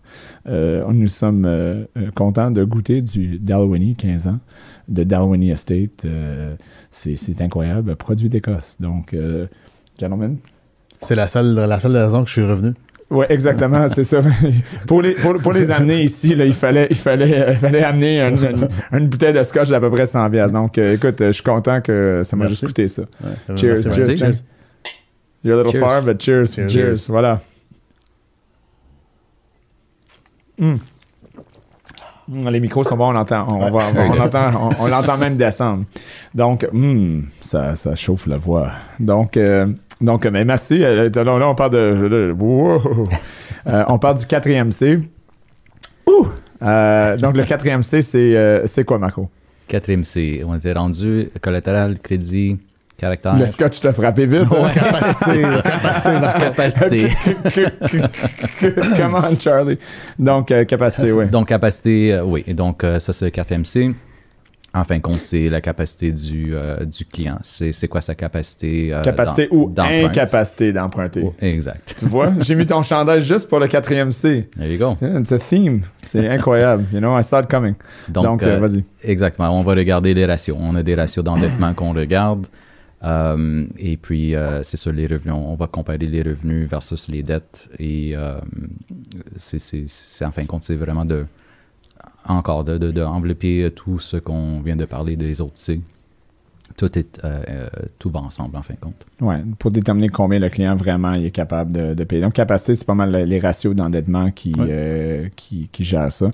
Euh, nous sommes contents de goûter du Dalwhinnie, 15 ans, de Dalwhinnie Estate. C'est, incroyable, produit d'Écosse. Donc, euh, gentlemen.
C'est la seule, la seule raison que je suis revenu.
Oui, exactement, c'est ça. pour, les, pour, pour les amener ici, là, il, fallait, il, fallait, il fallait amener une, une- une bouteille de scotch d'à peu près 100 piastres. Donc, euh, écoute, euh, je suis content que ça m'a juste coûté ça.
Ouais.
Cheers,
Merci,
cheers. You're a little
Cheers.
far, but cheers, cheers,
Cheers.
voilà. Mm. Mm, Les micros sont bons, on l'entend. On, va- on, l'entend, on, on l'entend même descendre. Donc, mm, ça, ça chauffe la voix. Donc, euh, donc mais merci. Euh, Là, on parle de. de- wow. Euh, on parle du quatrième C. Ouh! Euh, donc, le quatrième C, c'est, euh, quoi, Marco?
Quatrième C, on était rendu collatéral, crédit, caractère.
Le scotch t'a frappé vite. hein?
Capacité, capacité, Marco.
capacité.
Come on, Charlie. Donc, euh, capacité, oui.
Donc, capacité, euh, oui. Et donc, euh, ça, c'est le quatrième C. En fin de compte, c'est la capacité du, euh, du client. C'est c'est quoi sa capacité euh,
Capacité ou incapacité d'emprunter.
Oh, exact.
Tu vois, j'ai mis ton chandail juste pour le quatrième C.
There you go.
It's a theme. C'est incroyable. You know, I saw it coming.
Donc,
Donc, euh, vas-y.
Exactement. On va regarder les ratios. On a des ratios d'endettement qu'on regarde. Et puis, euh, c'est sur les revenus. On va comparer les revenus versus les dettes. Et euh, c'est, c'est- c'est- en fin de compte, c'est vraiment de, encore, de, de, de envelopper tout ce qu'on vient de parler des autres C. Tout, est, euh, euh, tout va ensemble, en fin de compte.
Ouais, pour déterminer combien le client vraiment il est capable de, de payer. Donc, capacité, c'est pas mal le- les ratios d'endettement qui,
Ouais.
euh, qui, qui gèrent ça.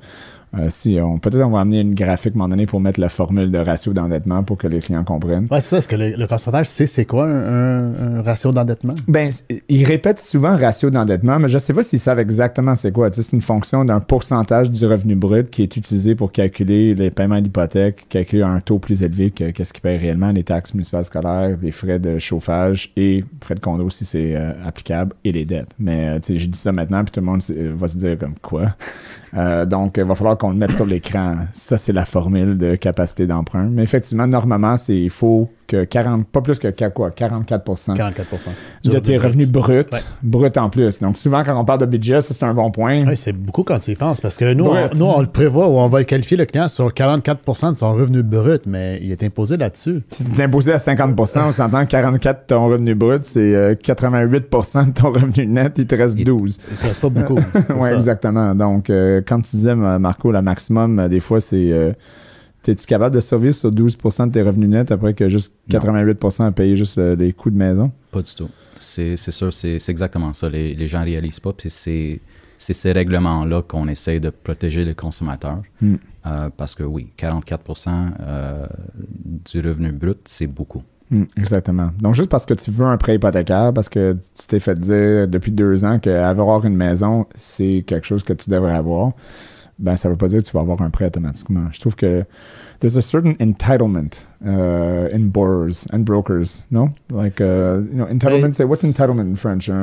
Euh, si on peut-être on va amener une graphique à un moment donné pour mettre la formule de ratio d'endettement pour que les clients comprennent.
Ouais, c'est ça. Est-ce que le, le consommateur sait c'est quoi un, un- ratio d'endettement?
Ben, ils répètent souvent ratio d'endettement, mais je ne sais pas s'ils savent exactement c'est quoi. Tu sais, c'est une fonction d'un pourcentage du revenu brut qui est utilisé pour calculer les paiements d'hypothèque, calculer un taux plus élevé que qu'est-ce qu'ils paient réellement, les taxes municipales scolaires, les frais de chauffage et frais de condo si c'est euh, applicable et les dettes. Mais euh, tu sais, je dis ça maintenant puis tout le monde s- va se dire comme quoi? Euh, donc, il va falloir qu'on le mette sur l'écran. Ça, c'est la formule de capacité d'emprunt. Mais effectivement, normalement, c'est il faut que 40, pas plus que qu- quoi, 44
44
de tes revenus bruts,
Ouais.
bruts en plus. Donc, souvent, quand on parle de budget, ça, c'est un bon point.
Oui, c'est beaucoup quand tu y penses, parce que nous, on, nous, on le prévoit ou on va le qualifier le client sur 44% de son revenu brut, mais il est imposé là-dessus.
Si tu es imposé à 50 on s'entend que 44 de ton revenu brut, c'est euh, 88% de ton revenu net, il te reste
Il-
12.
Il ne reste pas beaucoup.
Oui, exactement. Donc, euh, comme tu disais, Ma- Marco, le maximum, euh, des fois, c'est euh, Es-tu capable de survivre sur 12% de tes revenus nets après que juste 88% à payer juste euh, les coûts de maison?
Pas du tout. C'est sûr, c'est exactement ça. Les, les gens réalisent pas. Puis c'est ces règlements-là qu'on essaie de protéger les consommateurs.
Hmm.
Euh, parce que oui, 44% euh, du revenu brut, c'est beaucoup.
Hmm, exactement. Donc, juste parce que tu veux un prêt hypothécaire, parce que tu t'es fait dire depuis deux ans qu'avoir une maison, c'est quelque chose que tu devrais avoir, ben, ça veut pas dire que tu vas avoir un prêt automatiquement. Je trouve que there's a certain entitlement uh, in borrowers and brokers, no? Like, uh, you know, entitlement, c'est what's entitlement in French? Tu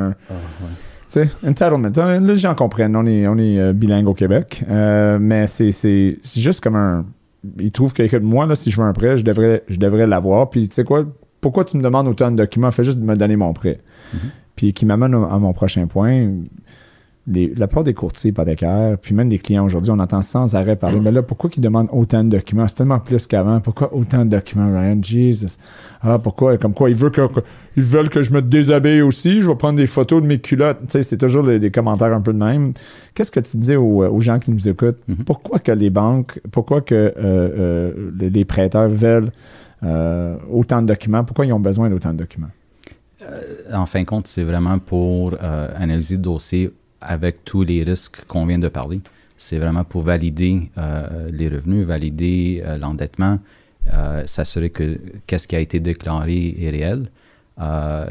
sais, entitlement. Les gens comprennent, on est, on est euh, bilingue au Québec, euh, mais c'est juste comme un ils trouvent que, moi, là, si je veux un prêt, je devrais, je devrais l'avoir. Puis, tu sais quoi, pourquoi tu me demandes autant de documents? Fais juste me donner mon prêt.
Mm-hmm.
Puis, qui m'amène à mon prochain point la plupart des courtiers hypothécaires, puis même des clients aujourd'hui, on entend sans arrêt parler, mais là, pourquoi ils demandent autant de documents? C'est tellement plus qu'avant. Pourquoi autant de documents, Ryan? Jesus. Ah, pourquoi? Comme quoi, ils veulent que, ils veulent que je me déshabille aussi, je vais prendre des photos de mes culottes. Tu sais, c'est toujours des commentaires un peu de même. Qu'est-ce que tu dis aux, gens qui nous écoutent?
Mm-hmm.
Pourquoi que les banques, pourquoi que euh, euh, les prêteurs veulent euh, autant de documents? Pourquoi ils ont besoin d'autant de documents?
en fin de compte, c'est vraiment pour analyser le dossier avec tous les risques qu'on vient de parler. C'est vraiment pour valider euh, les revenus, valider euh, l'endettement, euh, s'assurer que qu'est-ce qui a été déclaré est réel.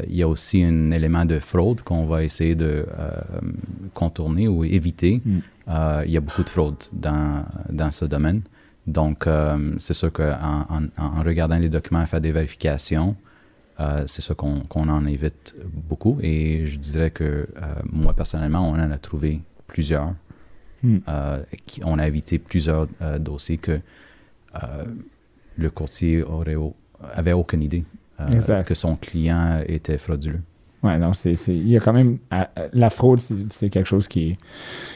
il y a aussi un élément de fraude qu'on va essayer de contourner ou éviter.
Mm.
il y a beaucoup de fraude dans, dans ce domaine. Donc, c'est sûr qu'en en, regardant les documents, faire des vérifications, euh, c'est ça qu'on en évite beaucoup. Et je dirais que euh, moi, personnellement, on en a trouvé plusieurs.
Hmm.
Euh, on a évité plusieurs dossiers que le courtier aurait, avait aucune idée que son client était frauduleux.
Oui, non, c'est, il y a quand même. La fraude, c'est, quelque chose qui est,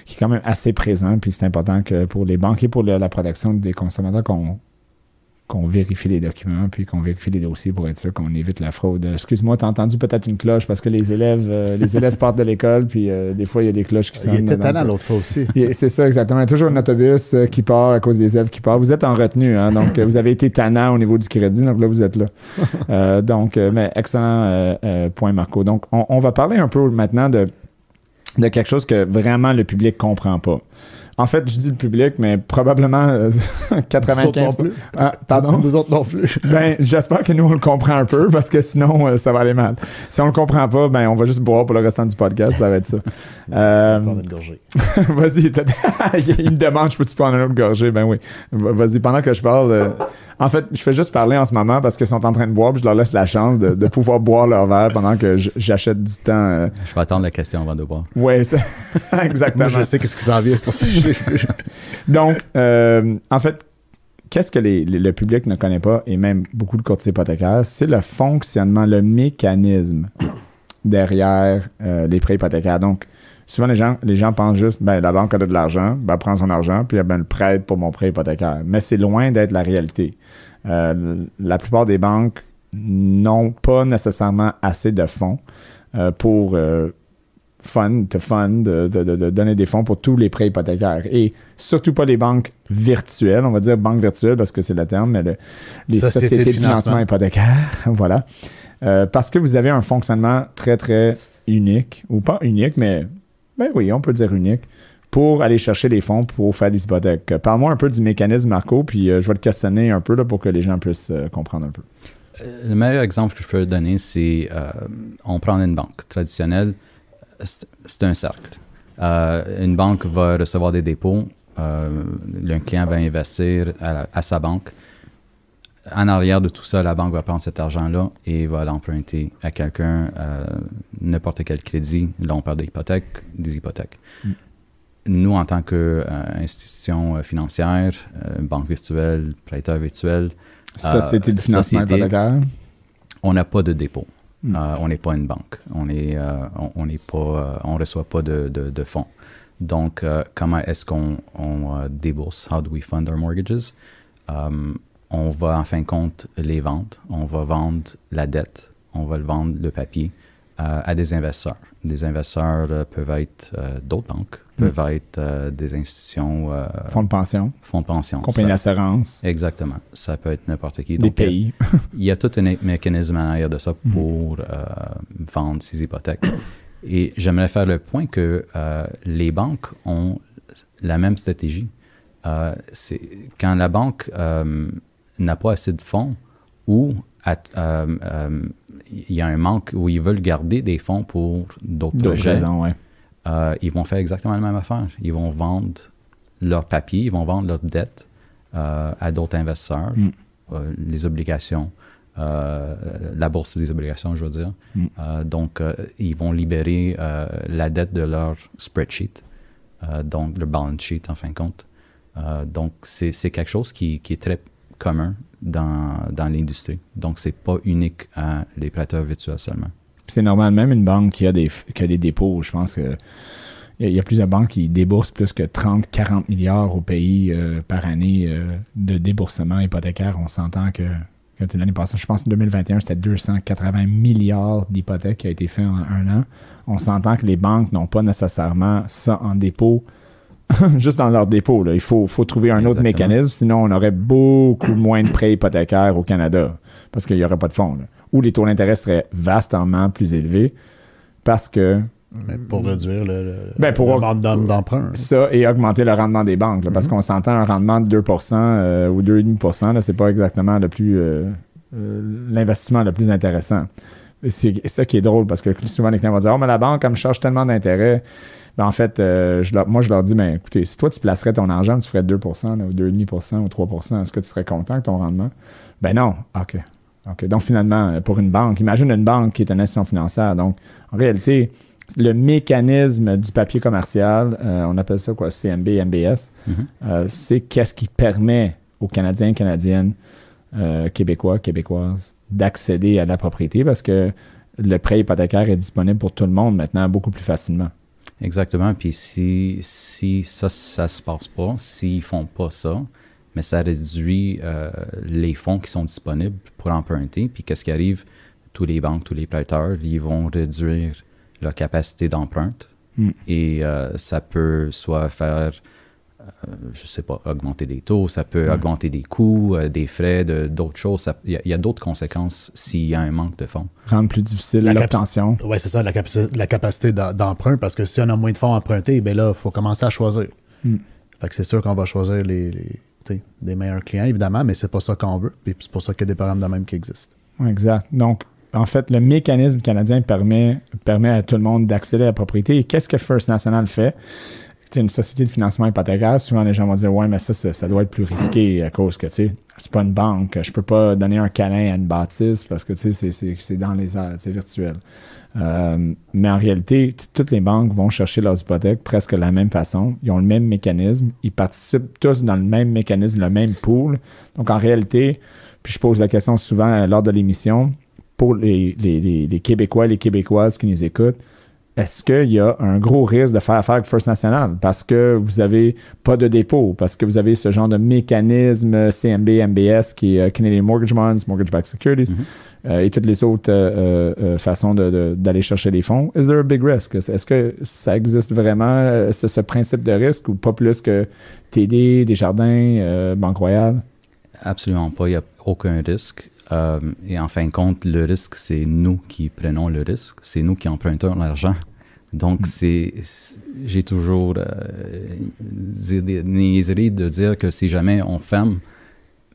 qui est quand même assez présent. Puis c'est important que pour les banques et pour la protection des consommateurs qu'on qu'on vérifie les documents, puis qu'on vérifie les dossiers pour être sûr qu'on évite la fraude. Excuse-moi, t'as entendu peut-être une cloche parce que les élèves, euh, les élèves partent de l'école, puis euh, des fois, il y a des cloches qui sonnent.
Il était talent l'autre fois aussi.
C'est ça, exactement. Il y a toujours un autobus euh, qui part à cause des élèves qui partent. Vous êtes en retenue, hein, donc vous avez été tannant au niveau du crédit, donc là, vous êtes là. donc, mais excellent point, Marco. Donc, on, on, va parler un peu maintenant de, de quelque chose que vraiment le public comprend pas. En fait, je dis le public, mais probablement 95. Euh,
nous plus.
Ah, pardon?
Nous autres non plus.
ben, j'espère que nous, on le comprend un peu, parce que sinon, euh, ça va aller mal. Si on le comprend pas, ben, on va juste boire pour le restant du podcast, ça va être ça.
euh, une gorgée.
Vas-y, il me demande, je peux-tu prendre un autre gorgée? Ben oui. Vas-y, pendant que je parle, euh, en fait, je fais juste parler en ce moment parce qu'ils sont en train de boire, puis je leur laisse la chance de, pouvoir boire leur verre pendant que j'achète du temps. Euh.
Je vais attendre la question avant de boire.
Oui, exactement.
Moi, je sais qu'est-ce qui s'en vient, c'est pour ça
Donc, euh, en fait, qu'est-ce que le public ne connaît pas, et même beaucoup de courtiers hypothécaires, c'est le fonctionnement, le mécanisme derrière euh, les prêts hypothécaires. Donc, souvent les gens, les gens pensent juste, ben, la banque a de l'argent, ben, prend son argent, puis ben, le prête pour mon prêt hypothécaire. Mais c'est loin d'être la réalité. Euh, la plupart des banques n'ont pas nécessairement assez de fonds euh, pour fund, fund, de, donner des fonds pour tous les prêts hypothécaires. Et surtout pas les banques virtuelles, on va dire banques virtuelles parce que c'est le terme, mais les sociétés, de financement, hypothécaire, voilà. parce que vous avez un fonctionnement très, très unique, ou pas unique, mais ben oui, on peut dire unique, pour aller chercher les fonds pour faire des hypothèques. Parle-moi un peu du mécanisme, Marco, puis euh, je vais te questionner un peu là, pour que les gens puissent euh, comprendre un peu.
Euh, le meilleur exemple que je peux donner, c'est on prend une banque traditionnelle, c'est un cercle. une banque va recevoir des dépôts, un client va investir à sa banque en arrière de tout ça, la banque va prendre cet argent-là et va l'emprunter à quelqu'un, euh, n'importe quel crédit. Là, on parle des hypothèques.
Mm.
Nous, en tant qu'institution euh, financière, euh, banque virtuelle, prêteur virtuel,
société de financement hypothécaire,
on n'a pas de dépôt.
Mm.
on n'est pas une banque. On est, on, n'est pas, on reçoit pas de, fonds. Donc, comment est-ce qu'on on, débourse? How do we fund our mortgages? on va en fin de compte les vendre. On va vendre la dette, on va le vendre le papier euh, à des investisseurs. Des investisseurs euh, peuvent être euh, d'autres banques, peuvent être euh, des institutions. euh,
Fonds de pension,
fonds de pension.
compagnie d'assurance,
Exactement. Ça peut être n'importe qui.
des
Donc,
pays.
Il y a tout un mécanisme en arrière de ça
Mhm.
pour euh, vendre ces hypothèques. Et j'aimerais faire le point que les banques ont la même stratégie. C'est quand la banque n'a pas assez de fonds ou il y a un manque où ils veulent garder des fonds pour d'autres
D'autres
projets,
raisons, ouais.
Euh, ils vont faire exactement la même affaire. Ils vont vendre leurs papiers, ils vont vendre leurs dettes euh, à d'autres investisseurs,
Mm.
euh, les obligations, la bourse des obligations, je veux dire.
Mm.
Donc, ils vont libérer la dette de leur spreadsheet, donc le balance sheet en fin de compte. Donc, c'est c'est quelque chose qui, qui est très commun dans, dans l'industrie. Donc, c'est pas unique à les prêteurs virtuels seulement.
C'est normal, même une banque qui a des, qui a des dépôts, je pense que il y a- il y a plusieurs banques qui déboursent plus que 30-40 milliards au pays euh, par année euh, de déboursement hypothécaire. On s'entend que, l'année passée, je pense en 2021, c'était 280 milliards d'hypothèques qui a été fait en un an. On s'entend que les banques n'ont pas nécessairement ça en dépôt, juste dans leur dépôt. là. Il faut, faut trouver un autre mécanisme, sinon on aurait beaucoup moins de prêts hypothécaires au Canada parce qu'il n'y aurait pas de fonds. là. Ou les taux d'intérêt seraient vastement plus élevés parce que
Mais pour réduire le, le,
Ben, pour-
le d'emprunt.
ça et augmenter le rendement des banques. là, Parce qu'on s'entend un rendement de 2% euh, ou 2,5% là, c'est pas exactement le plus euh, euh, l'investissement le plus intéressant. C'est ça qui est drôle parce que souvent les clients vont dire Oh, mais la banque, elle me charge tellement d'intérêt. Ben, en fait, euh, je leur- moi, je leur dis ben, écoutez, si toi, tu placerais ton argent, tu ferais 2 là, ou 2,5% ou 3% est-ce que tu serais content avec ton rendement Ben non. OK. OK. Donc, finalement, pour une banque, imagine une banque qui est une institution financière. Donc, en réalité, le mécanisme du papier commercial, euh, on appelle ça quoi, CMB, MBS,
Mhm.
euh, c'est qu'est-ce qui permet aux Canadiens, Canadiennes, euh, Québécois, Québécoises d'accéder à la propriété parce que le prêt hypothécaire est disponible pour tout le monde maintenant beaucoup plus facilement.
Exactement. Puis si, si ça, ça se passe pas, s'ils font pas ça, mais ça réduit euh, les fonds qui sont disponibles pour emprunter. Puis qu'est-ce qui arrive? Tous les banques, tous les prêteurs, ils vont réduire leur capacité d'empreinte.
Mm.
Et euh, ça peut soit faire, euh, je sais pas, augmenter des taux, ça peut augmenter des coûts, euh, des frais, de- d'autres choses. Il y a, il y a d'autres conséquences s'il y a un manque de fonds.
Rendre plus difficile
La
l'obtention.
Oui, c'est ça, la, la capacité d'em- d'emprunt, parce que si on a moins de fonds empruntés, ben là, il faut commencer à choisir.
Mm.
Fait que c'est sûr qu'on va choisir les, des meilleurs clients, évidemment, mais c'est pas ça qu'on veut. Puis c'est pour ça qu'il y a des programmes de même qui existent.
Exact. Donc, en fait, le mécanisme canadien permet, permet à tout le monde d'accéder à la propriété. Et qu'est-ce que First National fait? Sais, une société de financement hypothécaire, souvent les gens vont dire Ouais, mais ça, ça, doit être plus risqué à cause que, tu sais, c'est pas une banque. Je peux pas donner un câlin à une bâtisse parce que, tu sais, c'est- c'est- c'est dans les airs, c'est virtuel. Euh, mais en réalité, toutes les banques vont chercher leurs hypothèques presque de la même façon. Ils ont le même mécanisme. Ils participent tous dans le même mécanisme, le même pool. Donc, en réalité, puis je pose la question souvent euh, lors de l'émission, pour les- les- les Québécois et les Québécoises qui nous écoutent, est-ce qu'il y a un gros risque de faire affaire avec First National? Parce que vous n'avez pas de dépôt, parce que vous avez ce genre de mécanisme CMB, MBS qui est euh, Canadian Mortgage Bonds, Mortgage Backed Securities
Mhm.
euh, et toutes les autres euh, euh, euh, façons de- de- d'aller chercher les fonds? Is there a big risk? Est-ce est-ce que ça existe vraiment, euh, ce, principe de risque ou pas plus que TD, Desjardins, euh, Banque Royale?
Absolument pas, il n'y a aucun risque. Euh, et en fin de compte, le risque, c'est nous qui prenons le risque, c'est nous qui empruntons l'argent. Donc, c'est, c'est- j'ai toujours euh, des niaiseries de dire que si jamais on ferme,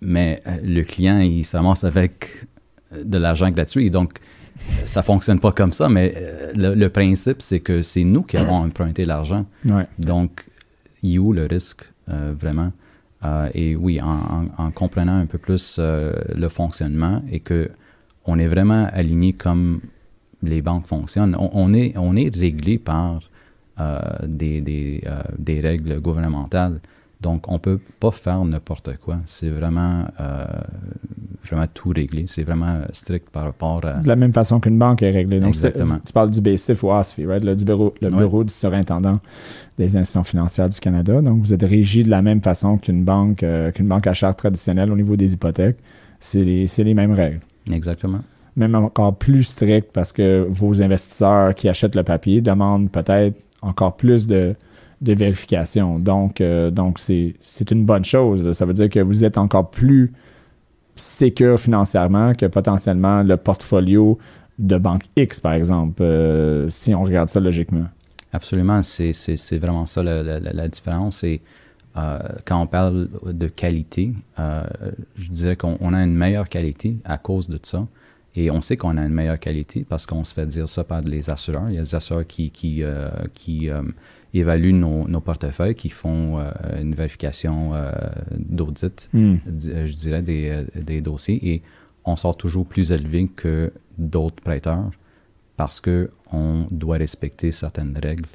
mais euh, le client, il s'amasse avec euh, de l'argent gratuit. Donc, ça fonctionne pas comme ça, mais le, le principe, c'est que c'est nous qui avons emprunté l'argent.
Ouais.
Donc, il est où le risque, euh, vraiment? Euh, et oui, en, en- en comprenant un peu plus euh, le fonctionnement et que on est vraiment aligné comme les banques fonctionnent, on, est, on est réglé par euh, des, des, des règles gouvernementales. Donc, on ne peut pas faire n'importe quoi. C'est vraiment, euh, vraiment tout réglé. C'est vraiment strict par rapport à...
De la même façon qu'une banque est réglée. Donc,
Exactement.
tu parles du BSIF ou OSFI, right? le, du bureau, le
Ouais.
bureau du surintendant des institutions financières du Canada. Donc, vous êtes régi de la même façon qu'une banque, euh, qu'une banque à charte traditionnelle au niveau des hypothèques. C'est les, c'est les mêmes règles.
Exactement.
Même encore plus strict parce que vos investisseurs qui achètent le papier demandent peut-être encore plus de, de vérification. Donc, euh, donc c'est, c'est une bonne chose. Ça veut dire que vous êtes encore plus sécure financièrement que potentiellement le portfolio de banque X, par exemple, euh, si on regarde ça logiquement.
Absolument, c'est, c'est, c'est vraiment ça la, la, différence. Et euh, quand on parle de qualité, je dirais qu'on a une meilleure qualité à cause de ça. Et on sait qu'on a une meilleure qualité parce qu'on se fait dire ça par les assureurs. Il y a des assureurs qui, qui évaluent nos, nos, portefeuilles, qui font une vérification d'audit, mm. je dirais, des, des, dossiers. Et on sort toujours plus élevé que d'autres prêteurs parce qu'on doit respecter certaines règles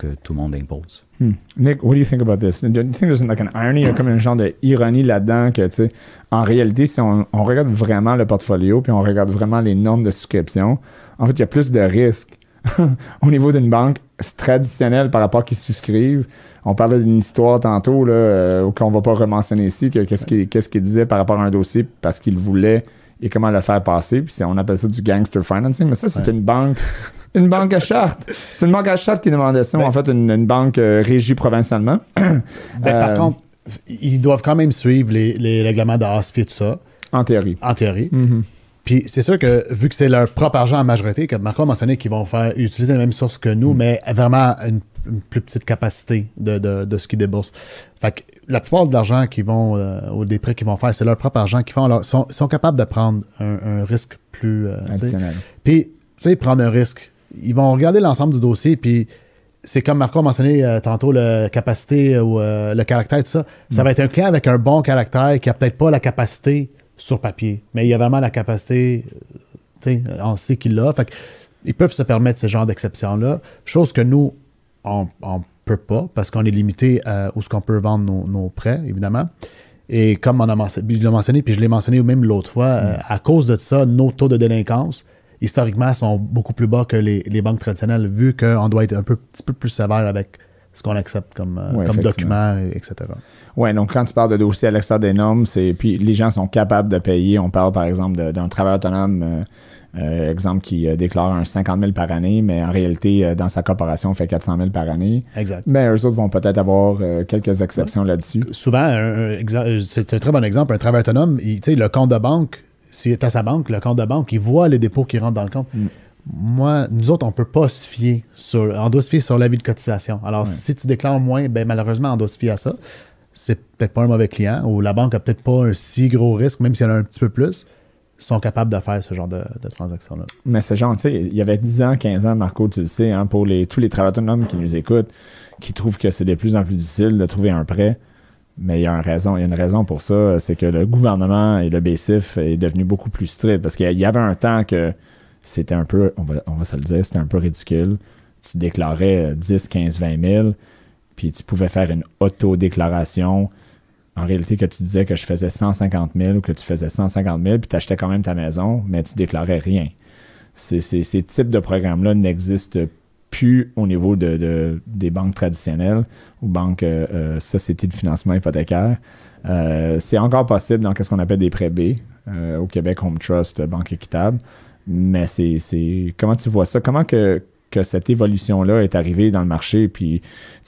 que tout le monde impose.
Hmm. Nick, what do you think about this? Do you think there's like an irony, comme un genre d'ironie là-dedans que, tu sais, en réalité, si on, regarde vraiment le portfolio puis on regarde vraiment les normes de souscription, en fait, il y a plus de risques au niveau d'une banque traditionnelle par rapport à qui souscrivent. On parlait d'une histoire tantôt, là, euh, qu'on va pas rementionner ici, que qu'est-ce qu'il qu'est-ce disait par rapport à un dossier parce qu'il voulait et comment le faire passer. Puis on appelle ça du gangster financing, mais ça, c'est une banque une banque à charte. C'est une banque à charte qui demandait ça, ben- en fait, une, banque euh, régie provincialement.
ben, par euh, contre, ils doivent quand même suivre les, les règlements de et tout ça.
En théorie.
En théorie. Mm-hmm. Puis c'est sûr que vu que c'est leur propre argent en majorité, comme Marco a mentionné qu'ils vont faire utiliser la même source que nous, mm. mais vraiment une, plus petite capacité de, de, de ce qu'ils déboursent. Fait que la plupart de l'argent qu'ils vont, euh, ou des prêts qu'ils vont faire, c'est leur propre argent qu'ils font. Alors, sont, sont capables de prendre un, risque plus.
Additionnel.
Puis, tu sais, prendre un risque ils vont regarder l'ensemble du dossier, puis c'est comme Marco a mentionné euh, tantôt, la capacité ou euh, le caractère, tout ça. Ça mm. va être un client avec un bon caractère qui a peut-être pas la capacité sur papier, mais il a vraiment la capacité, euh, on sait qu'il l'a. Fait ils peuvent se permettre ce genre d'exception-là, chose que nous, on ne peut pas parce qu'on est limité à où ce qu'on peut vendre nos, prêts, évidemment. Et comme on a mentionné, puis je l'ai mentionné même l'autre fois, mm. à cause de ça, nos taux de délinquance historiquement, sont beaucoup plus bas que les, banques traditionnelles, vu qu'on doit être un peu, petit peu plus sévère avec ce qu'on accepte comme, euh, comme document, etc.
Oui, donc quand tu parles de dossiers à l'extérieur des normes, c'est puis les gens sont capables de payer. On parle par exemple d'un travailleur autonome, euh, euh, exemple qui déclare un 50 000 par année, mais en réalité, dans sa corporation, fait 400 000 par année.
Exact.
Mais eux autres vont peut-être avoir quelques exceptions là-dessus.
Souvent, c'est un très bon exemple, un travailleur autonome, il, le compte de banque s'il est à sa banque, le compte de banque, il voit les dépôts qui rentrent dans le compte. Mm. Moi, nous autres, on ne peut pas se fier sur. On doit se fier sur l'avis de cotisation. Alors, si tu déclares moins, ben, malheureusement, on doit se fier à ça. C'est peut-être pas un mauvais client ou la banque a peut-être pas un si gros risque, même si elle a un petit peu plus sont capables de faire ce genre de, de transaction-là.
Mais c'est genre, tu sais, il y avait 10 ans, 15 ans, Marco, tu le sais, hein, pour les, tous les travailleurs autonomes qui nous écoutent, qui trouvent que c'est de plus en plus difficile de trouver un prêt. Mais il y a une raison, il y a une raison pour ça, c'est que le gouvernement et le BCIF est devenu beaucoup plus strict parce qu'il y avait un temps que c'était un peu, on va, on va se le dire, c'était un peu ridicule. Tu déclarais 10, 15, 20 000, puis tu pouvais faire une auto-déclaration. En réalité, que tu disais que je faisais 150 000 ou que tu faisais 150 000, puis tu achetais quand même ta maison, mais tu déclarais rien. ces types de programmes-là n'existent plus au niveau de, des banques traditionnelles ou banques euh, euh, sociétés de financement hypothécaire. Euh, c'est encore possible dans ce qu'on appelle des prêts B au Québec Home Trust, Banque Équitable. Mais c'est comment tu vois ça? Comment que, que cette évolution-là est arrivée dans le marché? Puis,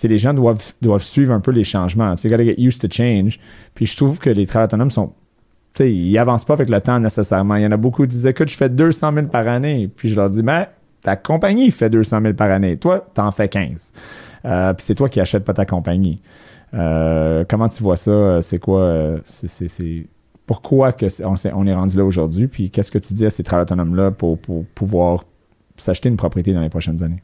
les gens doivent, doivent suivre un peu les changements. Tu gotta get used to change. Puis, je trouve que les travailleurs autonomes sont ils avancent pas avec le temps nécessairement. Il y en a beaucoup qui disaient, écoute, je fais 200 000 par année. Puis je leur dis, mais ta compagnie fait 200 000 par année. Toi, tu en fais 15. Euh, puis c'est toi qui achètes pas ta compagnie. Euh, comment tu vois ça? C'est quoi? Euh, c'est, pourquoi que on, est, on, est, rendu là aujourd'hui? Puis qu'est-ce que tu dis à ces travailleurs autonomes-là pour, pour, pouvoir s'acheter une propriété dans les prochaines années?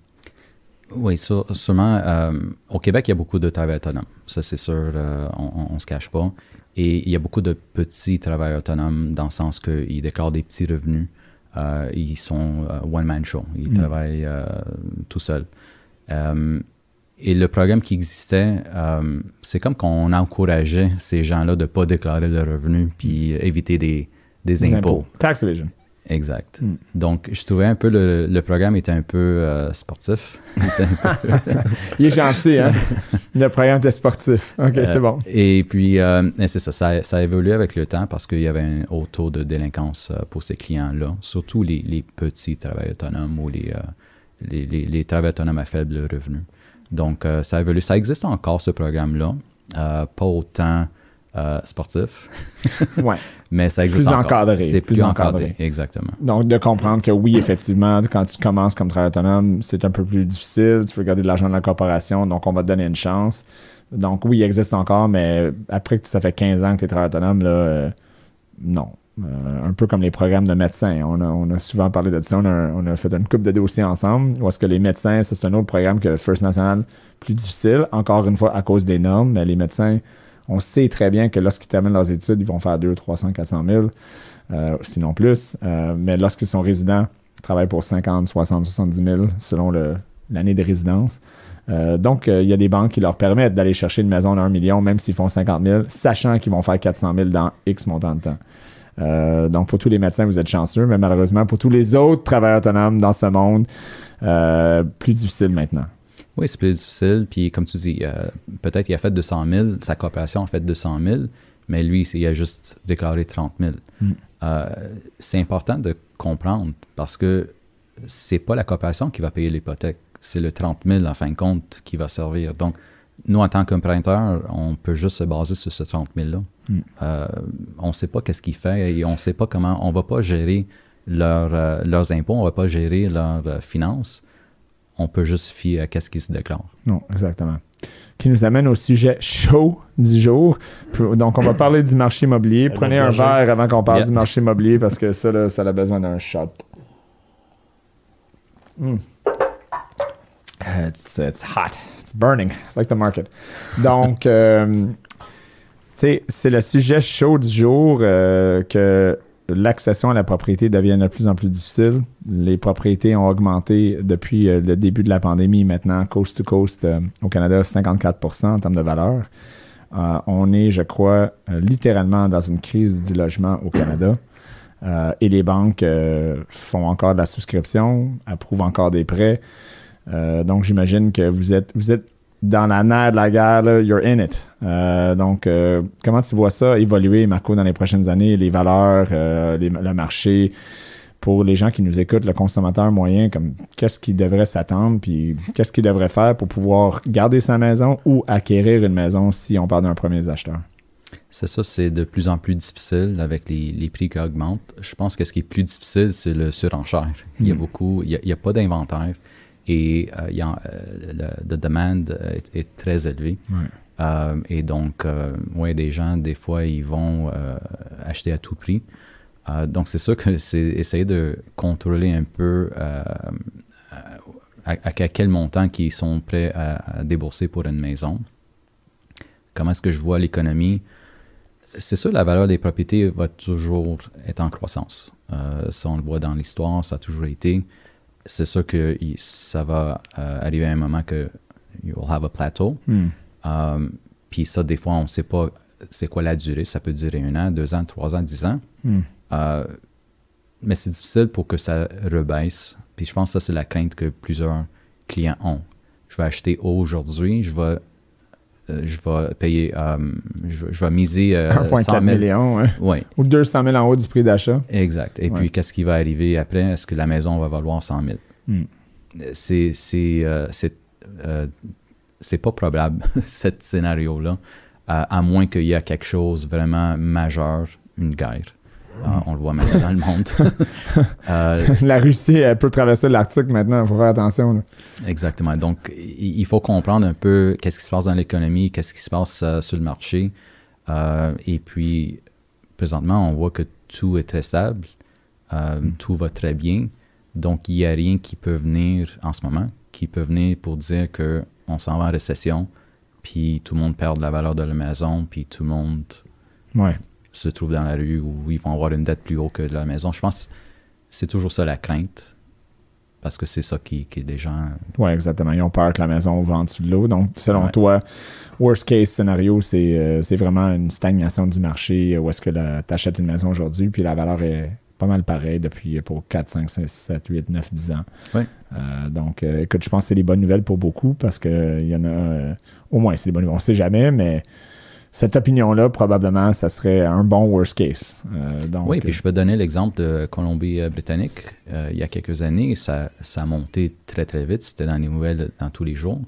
Oui, sûrement. au Québec, il y a beaucoup de travailleurs autonomes. Ça, c'est sûr, on ne se cache pas. Et il y a beaucoup de petits travailleurs autonomes dans le sens qu'ils déclarent des petits revenus euh, ils sont euh, one-man show. Ils mm. travaillent euh, tout seuls. Et le programme qui existait, c'est comme qu'on encourageait ces gens-là de ne pas déclarer leurs revenus puis éviter des, des, impôts.
Tax evasion.
Exact. Mm. Donc, je trouvais un peu le, le programme était un peu euh, sportif.
Il, est gentil, hein? le programme était sportif. OK, c'est euh, bon.
Et puis, euh, c'est ça, ça, a évolué avec le temps parce qu'il y avait un haut taux de délinquance pour ces clients-là, surtout les, les, petits travailleurs autonomes ou les, les, les, travailleurs autonomes à faible revenu. Donc, euh, ça a évolué. Ça existe encore, ce programme-là. Euh, pas autant euh, sportif.
ouais.
Mais ça existe
plus
encore.
encadré.
C'est plus, encadré. Exactement.
Donc, de comprendre que oui, effectivement, quand tu commences comme travailleur autonome, c'est un peu plus difficile. Tu veux garder de l'argent dans la corporation, donc on va te donner une chance. Donc, oui, il existe encore, mais après que ça fait 15 ans que tu es travailleur autonome, là, euh, non. Euh, un peu comme les programmes de médecins. On a, souvent parlé de ça. On a, fait une coupe de dossiers ensemble. Où est-ce que les médecins, c'est un autre programme que First National, plus difficile, encore une fois, à cause des normes. Mais les médecins, on sait très bien que lorsqu'ils terminent leurs études, ils vont faire 200, 300, 400 000, euh, sinon plus. Euh, mais lorsqu'ils sont résidents, ils travaillent pour 50, 60, 70 000 selon l'année de résidence. Euh, donc, il y a des banques qui leur permettent d'aller chercher une maison d'un million, même s'ils font 50 000, sachant qu'ils vont faire 400 000 dans X montant de temps. Euh, donc, pour tous les médecins, vous êtes chanceux, mais malheureusement, pour tous les autres travailleurs autonomes dans ce monde, euh, plus difficile maintenant.
Oui, c'est plus difficile. Puis, comme tu dis, euh, peut-être qu'il a fait 200 000, sa coopération a fait 200 000, mais lui, il a juste déclaré 30 000.
Mm.
Euh, c'est important de comprendre parce que c'est pas la coopération qui va payer l'hypothèque, c'est le 30 000 en fin de compte qui va servir. Donc, nous, en tant qu'emprunteur, on peut juste se baser sur ce 30 000-là.
Mm.
Euh, on ne sait pas qu'est-ce qu'il fait et on ne sait pas comment, on ne va pas gérer leur, euh, leurs impôts, on ne va pas gérer leurs euh, finances. On peut juste fier à qu'est-ce qui se déclare.
Non, exactement. Qui nous amène au sujet chaud du jour. Donc, on va parler du marché immobilier. Prenez un verre avant qu'on parle
Yeah.
du marché immobilier parce que ça, là, ça a besoin d'un shot. Mm. It's, it's hot. It's burning, like the market. Donc, euh, c'est le sujet chaud du jour euh, que l'accession à la propriété devient de plus en plus difficile. Les propriétés ont augmenté depuis euh, le début de la pandémie. Maintenant, coast to coast, au Canada, 54% en termes de valeur. On est, je crois, littéralement dans une crise du logement au Canada. Et les banques font encore de la souscription, approuvent encore des prêts. Euh, donc, j'imagine que vous êtes, vous êtes dans la nerf de la guerre, là, you're in it. Euh, donc, euh, comment tu vois ça évoluer, Marco, dans les prochaines années, les valeurs, euh, les- le marché, pour les gens qui nous écoutent, le consommateur moyen, comme qu'est-ce qu'il devrait s'attendre, puis qu'est-ce qu'il devrait faire pour pouvoir garder sa maison ou acquérir une maison si on parle d'un premier acheteur?
C'est ça, c'est de plus en plus difficile avec les, les prix qui augmentent. Je pense que ce qui est plus difficile, c'est le surenchère. Il y a
Mm.
beaucoup, il y a, il y a pas d'inventaire et euh, il y a, euh, la demande est, est très élevée.
Ouais.
Euh, et donc, euh, ouais, des gens, des fois, ils vont euh, acheter à tout prix. Euh, donc, c'est sûr que c'est essayer de contrôler un peu euh, à, à quel montant qu'ils sont prêts à, à débourser pour une maison. Comment est-ce que je vois l'économie? C'est sûr, la valeur des propriétés va toujours être en croissance. Euh, ça, on le voit dans l'histoire, ça a toujours été. C'est sûr que ça va euh, arriver à un moment que you will have a plateau.
Hmm.
Euh, Puis ça, des fois, on ne sait pas c'est quoi la durée. Ça peut durer un an, deux ans, trois ans, dix ans.
Hmm.
Euh, mais c'est difficile pour que ça rebaisse. Puis je pense que ça, c'est la crainte que plusieurs clients ont. Je vais acheter aujourd'hui, je vais, je vais payer, euh, je, vais- je vais miser euh, 100
1,4
000.
million, ouais.
Oui,
ou 200 000 en haut du prix d'achat.
exact. Et
Ouais.
puis, qu'est-ce qui va arriver après? Est-ce que la maison va valoir 100 000?
Hmm.
C'est c'est euh, euh, c'est pas probable, ce scénario-là, à, à moins qu'il y ait quelque chose vraiment majeur, une guerre. Euh, on le voit maintenant dans le monde. Euh,
La Russie, elle peut traverser l'Arctique maintenant, il faut faire attention. là.
Exactement. Donc, il faut comprendre un peu qu'est-ce qui se passe dans l'économie, qu'est-ce qui se passe euh, sur le marché. Euh, et puis, présentement, on voit que tout est très stable,
Mm.
tout va très bien. Donc, il n'y a rien qui peut venir en ce moment, qui peut venir pour dire qu'on s'en va en récession, puis tout le monde perd de la valeur de la maison, puis tout le monde
Ouais.
Se trouve dans la rue où ils vont avoir une dette plus haute que de la maison. Je pense que c'est toujours ça la crainte, parce que c'est ça qui, qui est des gens
Oui, exactement. Ils ont peur que la maison va en dessous de l'eau. Donc, selon
Ouais.
toi, worst case scénario, c'est euh, c'est vraiment une stagnation du marché où est-ce que tu achètes une maison aujourd'hui, puis la valeur est pas mal pareille depuis euh, pour 4, 5, 6, 7, 8, 9, 10 ans. Euh, donc, euh, écoute, je pense que c'est des bonnes nouvelles pour beaucoup parce qu'il y en a, euh, au moins, c'est des bonnes nouvelles. On ne sait jamais, mais cette opinion-là, probablement, ça serait un bon worst case. Euh, donc,
Oui, puis je peux donner l'exemple de Colombie-Britannique. Euh, il y a quelques années, ça, ça a monté très, très vite. C'était dans les nouvelles dans tous les jours.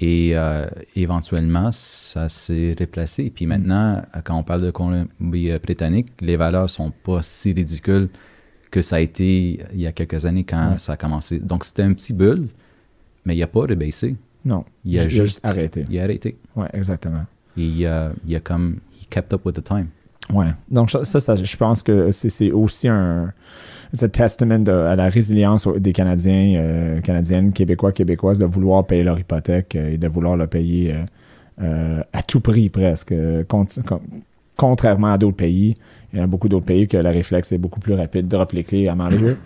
Et euh, éventuellement, ça s'est replacé. Puis maintenant, quand on parle de Colombie-Britannique, les valeurs sont pas si ridicules que ça a été il y a quelques années quand ça a commencé. Donc, c'était un petit bulle, mais il n'a pas rebaissé.
Non.
Il a
Ju-
juste
arrêté.
Il a arrêté.
Ouais, exactement.
Il a, il a comme, he kept up with the time.
Ouais. Donc, ça, ça, je pense que c'est aussi un. C'est testament à la résilience des Canadiens, euh, Canadiennes, Québécois, Québécoises de vouloir payer leur hypothèque euh, et de vouloir le payer euh, euh, à tout prix presque. euh, cont- con- contrairement à d'autres pays. Il y a beaucoup d'autres pays que le réflexe est beaucoup plus rapide. Drop les clés à Mario.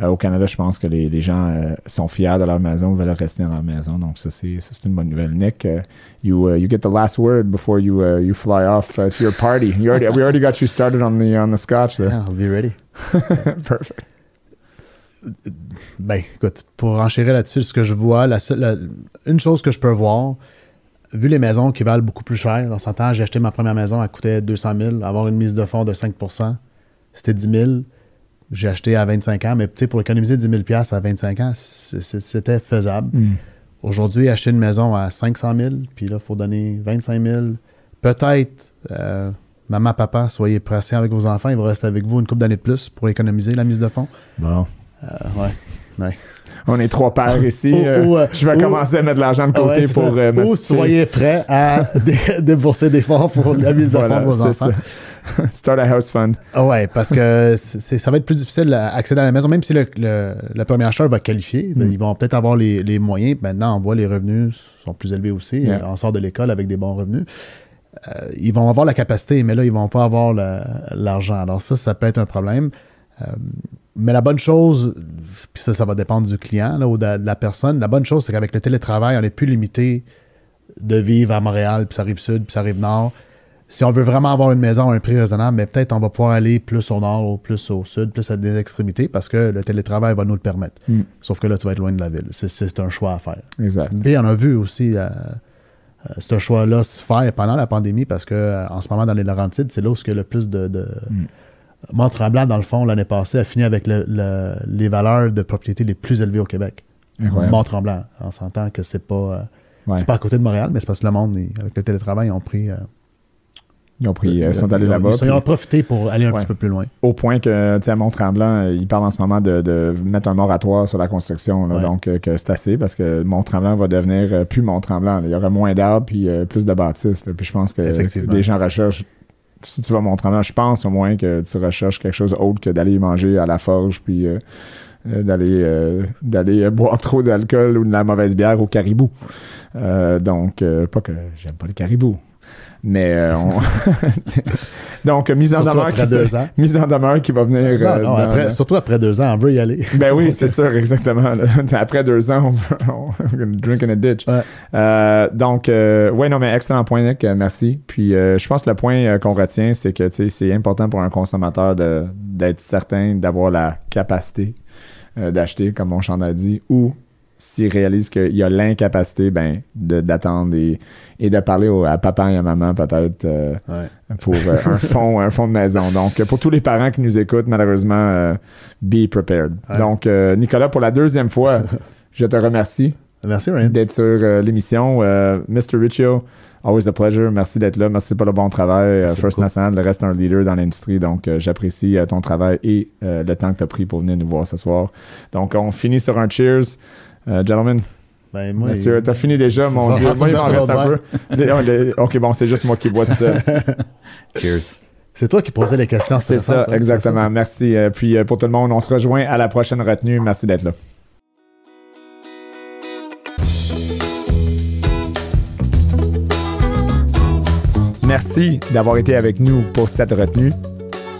Euh, au Canada, je pense que les, les gens euh, sont fiers de leur maison, veulent rester dans leur maison. Donc, ça, c'est une bonne nouvelle. Nick, uh, you, uh, you get the last word before you, uh, you fly off uh, to your party. You already, we already got you started on the, on the scotch there.
Yeah, I'll be ready.
Perfect.
Ben, écoute, pour enchérir là-dessus, ce que je vois, la seule- la- une chose que je peux voir, vu les maisons qui valent beaucoup plus cher, dans son temps, j'ai acheté ma première maison, elle coûtait 200 000, avoir une mise de fonds de 5% c'était 10 000. J'ai acheté à 25 ans, mais tu sais, pour économiser 10 000 à 25 ans, c'était faisable.
Mm.
Aujourd'hui, acheter une maison à 500 000, puis là, il faut donner 25 000. Peut-être, euh, maman, papa, soyez patients avec vos enfants, ils vont rester avec vous une couple d'années de plus pour économiser la mise de fonds.
Bon.
Euh, ouais.
On est trois pères ici.
Ou-
euh,
ou, euh,
je vais
ou-
commencer à mettre de l'argent de
Ah
côté
ouais,
pour
Ou soyez prêts à dé- débourser des fonds pour la mise de
Voilà,
fonds de vos enfants.
ça. Start a house fund.
Ah ouais, parce que ça va être plus difficile d'accéder à la maison, même si le, le, le premier acheteur va qualifier, ben,
Mm.
ils vont peut-être avoir les, les moyens. Maintenant, on voit les revenus sont plus élevés aussi.
Yeah.
On sort de l'école avec des bons revenus. Euh, ils vont avoir la capacité, mais là, ils vont pas avoir l'argent. Alors ça, ça peut être un problème. Euh, mais la bonne chose, puis ça, ça va dépendre du client là, ou de, de la personne. La bonne chose, c'est qu'avec le télétravail, on n'est plus limité de vivre à Montréal, puis ça arrive sud, puis ça arrive nord. Si on veut vraiment avoir une maison à un prix raisonnable, mais peut-être on va pouvoir aller plus au nord plus au sud, plus à des extrémités, parce que le télétravail va nous le permettre.
Mm.
Sauf que là, tu vas être loin de la ville. C'est- un choix à faire.
Exact.
Puis on a vu aussi euh, euh, ce choix-là se faire pendant la pandémie parce que euh, en ce moment, dans les Laurentides, c'est là où il y a le plus de. de...
Mm.
Mont-Tremblant, dans le fond, l'année passée, a fini avec le- le- les valeurs de propriété les plus élevées au Québec. Mont-Tremblant. On s'entend que c'est pas. euh,
Ouais.
C'est pas à côté de Montréal, mais c'est parce que le monde, avec le télétravail, ils ont pris. euh,
Ils ont pris, euh, ils sont allés là-bas.
Ils, ont profité pour aller un
Ouais.
petit peu plus loin.
au point que, tu sais, à Mont-Tremblant, euh, ils parlent en ce moment de, de mettre un moratoire sur la construction. là.
Ouais.
donc, euh, que c'est assez parce que Mont-Tremblant va devenir euh, plus Mont-Tremblant. Il y aura moins d'arbres puis euh, plus de bâtisses. là. Puis je pense que les gens recherchent. Si tu vas à Mont-Tremblant, je pense au moins que tu recherches quelque chose autre que d'aller manger à la forge puis d'aller euh, d'aller boire trop d'alcool ou de la mauvaise bière au caribou. Euh, donc, euh, pas que j'aime pas le caribou. Mais euh, on... donc mise en
Surtout
demeure
après
qui se-
deux ans.
mise en demeure qui va venir
Non,
euh,
non,
dans
après-
le-
Surtout après deux ans, on veut y aller.
ben oui, c'est sûr, exactement. là. Après deux ans, on va on drink in a ditch.
Ouais.
Euh, donc, euh, ouais, non, mais excellent point, Nick. euh, merci. Puis, euh, je pense que le point euh, qu'on retient, c'est que c'est important pour un consommateur d'être certain d'avoir la capacité euh, d'acheter, comme mon chandail a dit, ou s'il réalise qu'il y a l'incapacité, ben, d'attendre et, et de parler au- à papa et à maman, peut-être. euh,
Ouais.
pour euh, un fond un fond de maison. Donc, pour tous les parents qui nous écoutent, malheureusement, euh, be prepared.
Ouais.
Donc, Nicolas, pour la deuxième fois, je te remercie
Merci,
d'être sur l'émission. Mr. Riccio, always a pleasure. Merci d'être là. Merci pour le bon travail.
Merci
First
beaucoup.
National, le reste un leader dans l'industrie. Donc, euh, j'apprécie euh, ton travail et euh, le temps que tu as pris pour venir nous voir ce soir. Donc, on finit sur un cheers. Euh, gentlemen,
Ben, moi,
Monsieur,
il-
t'as fini déjà, mon Dieu. Moi, il
ça
m'en reste un peu. Ok, bon, c'est juste moi qui bois tout ça.
Cheers.
C'est toi qui posais les questions.
C'est ça,
hein,
exactement. Merci. Euh, puis euh, pour tout le monde, on se rejoint à la prochaine retenue. Merci d'être là. Merci d'avoir été avec nous pour cette retenue.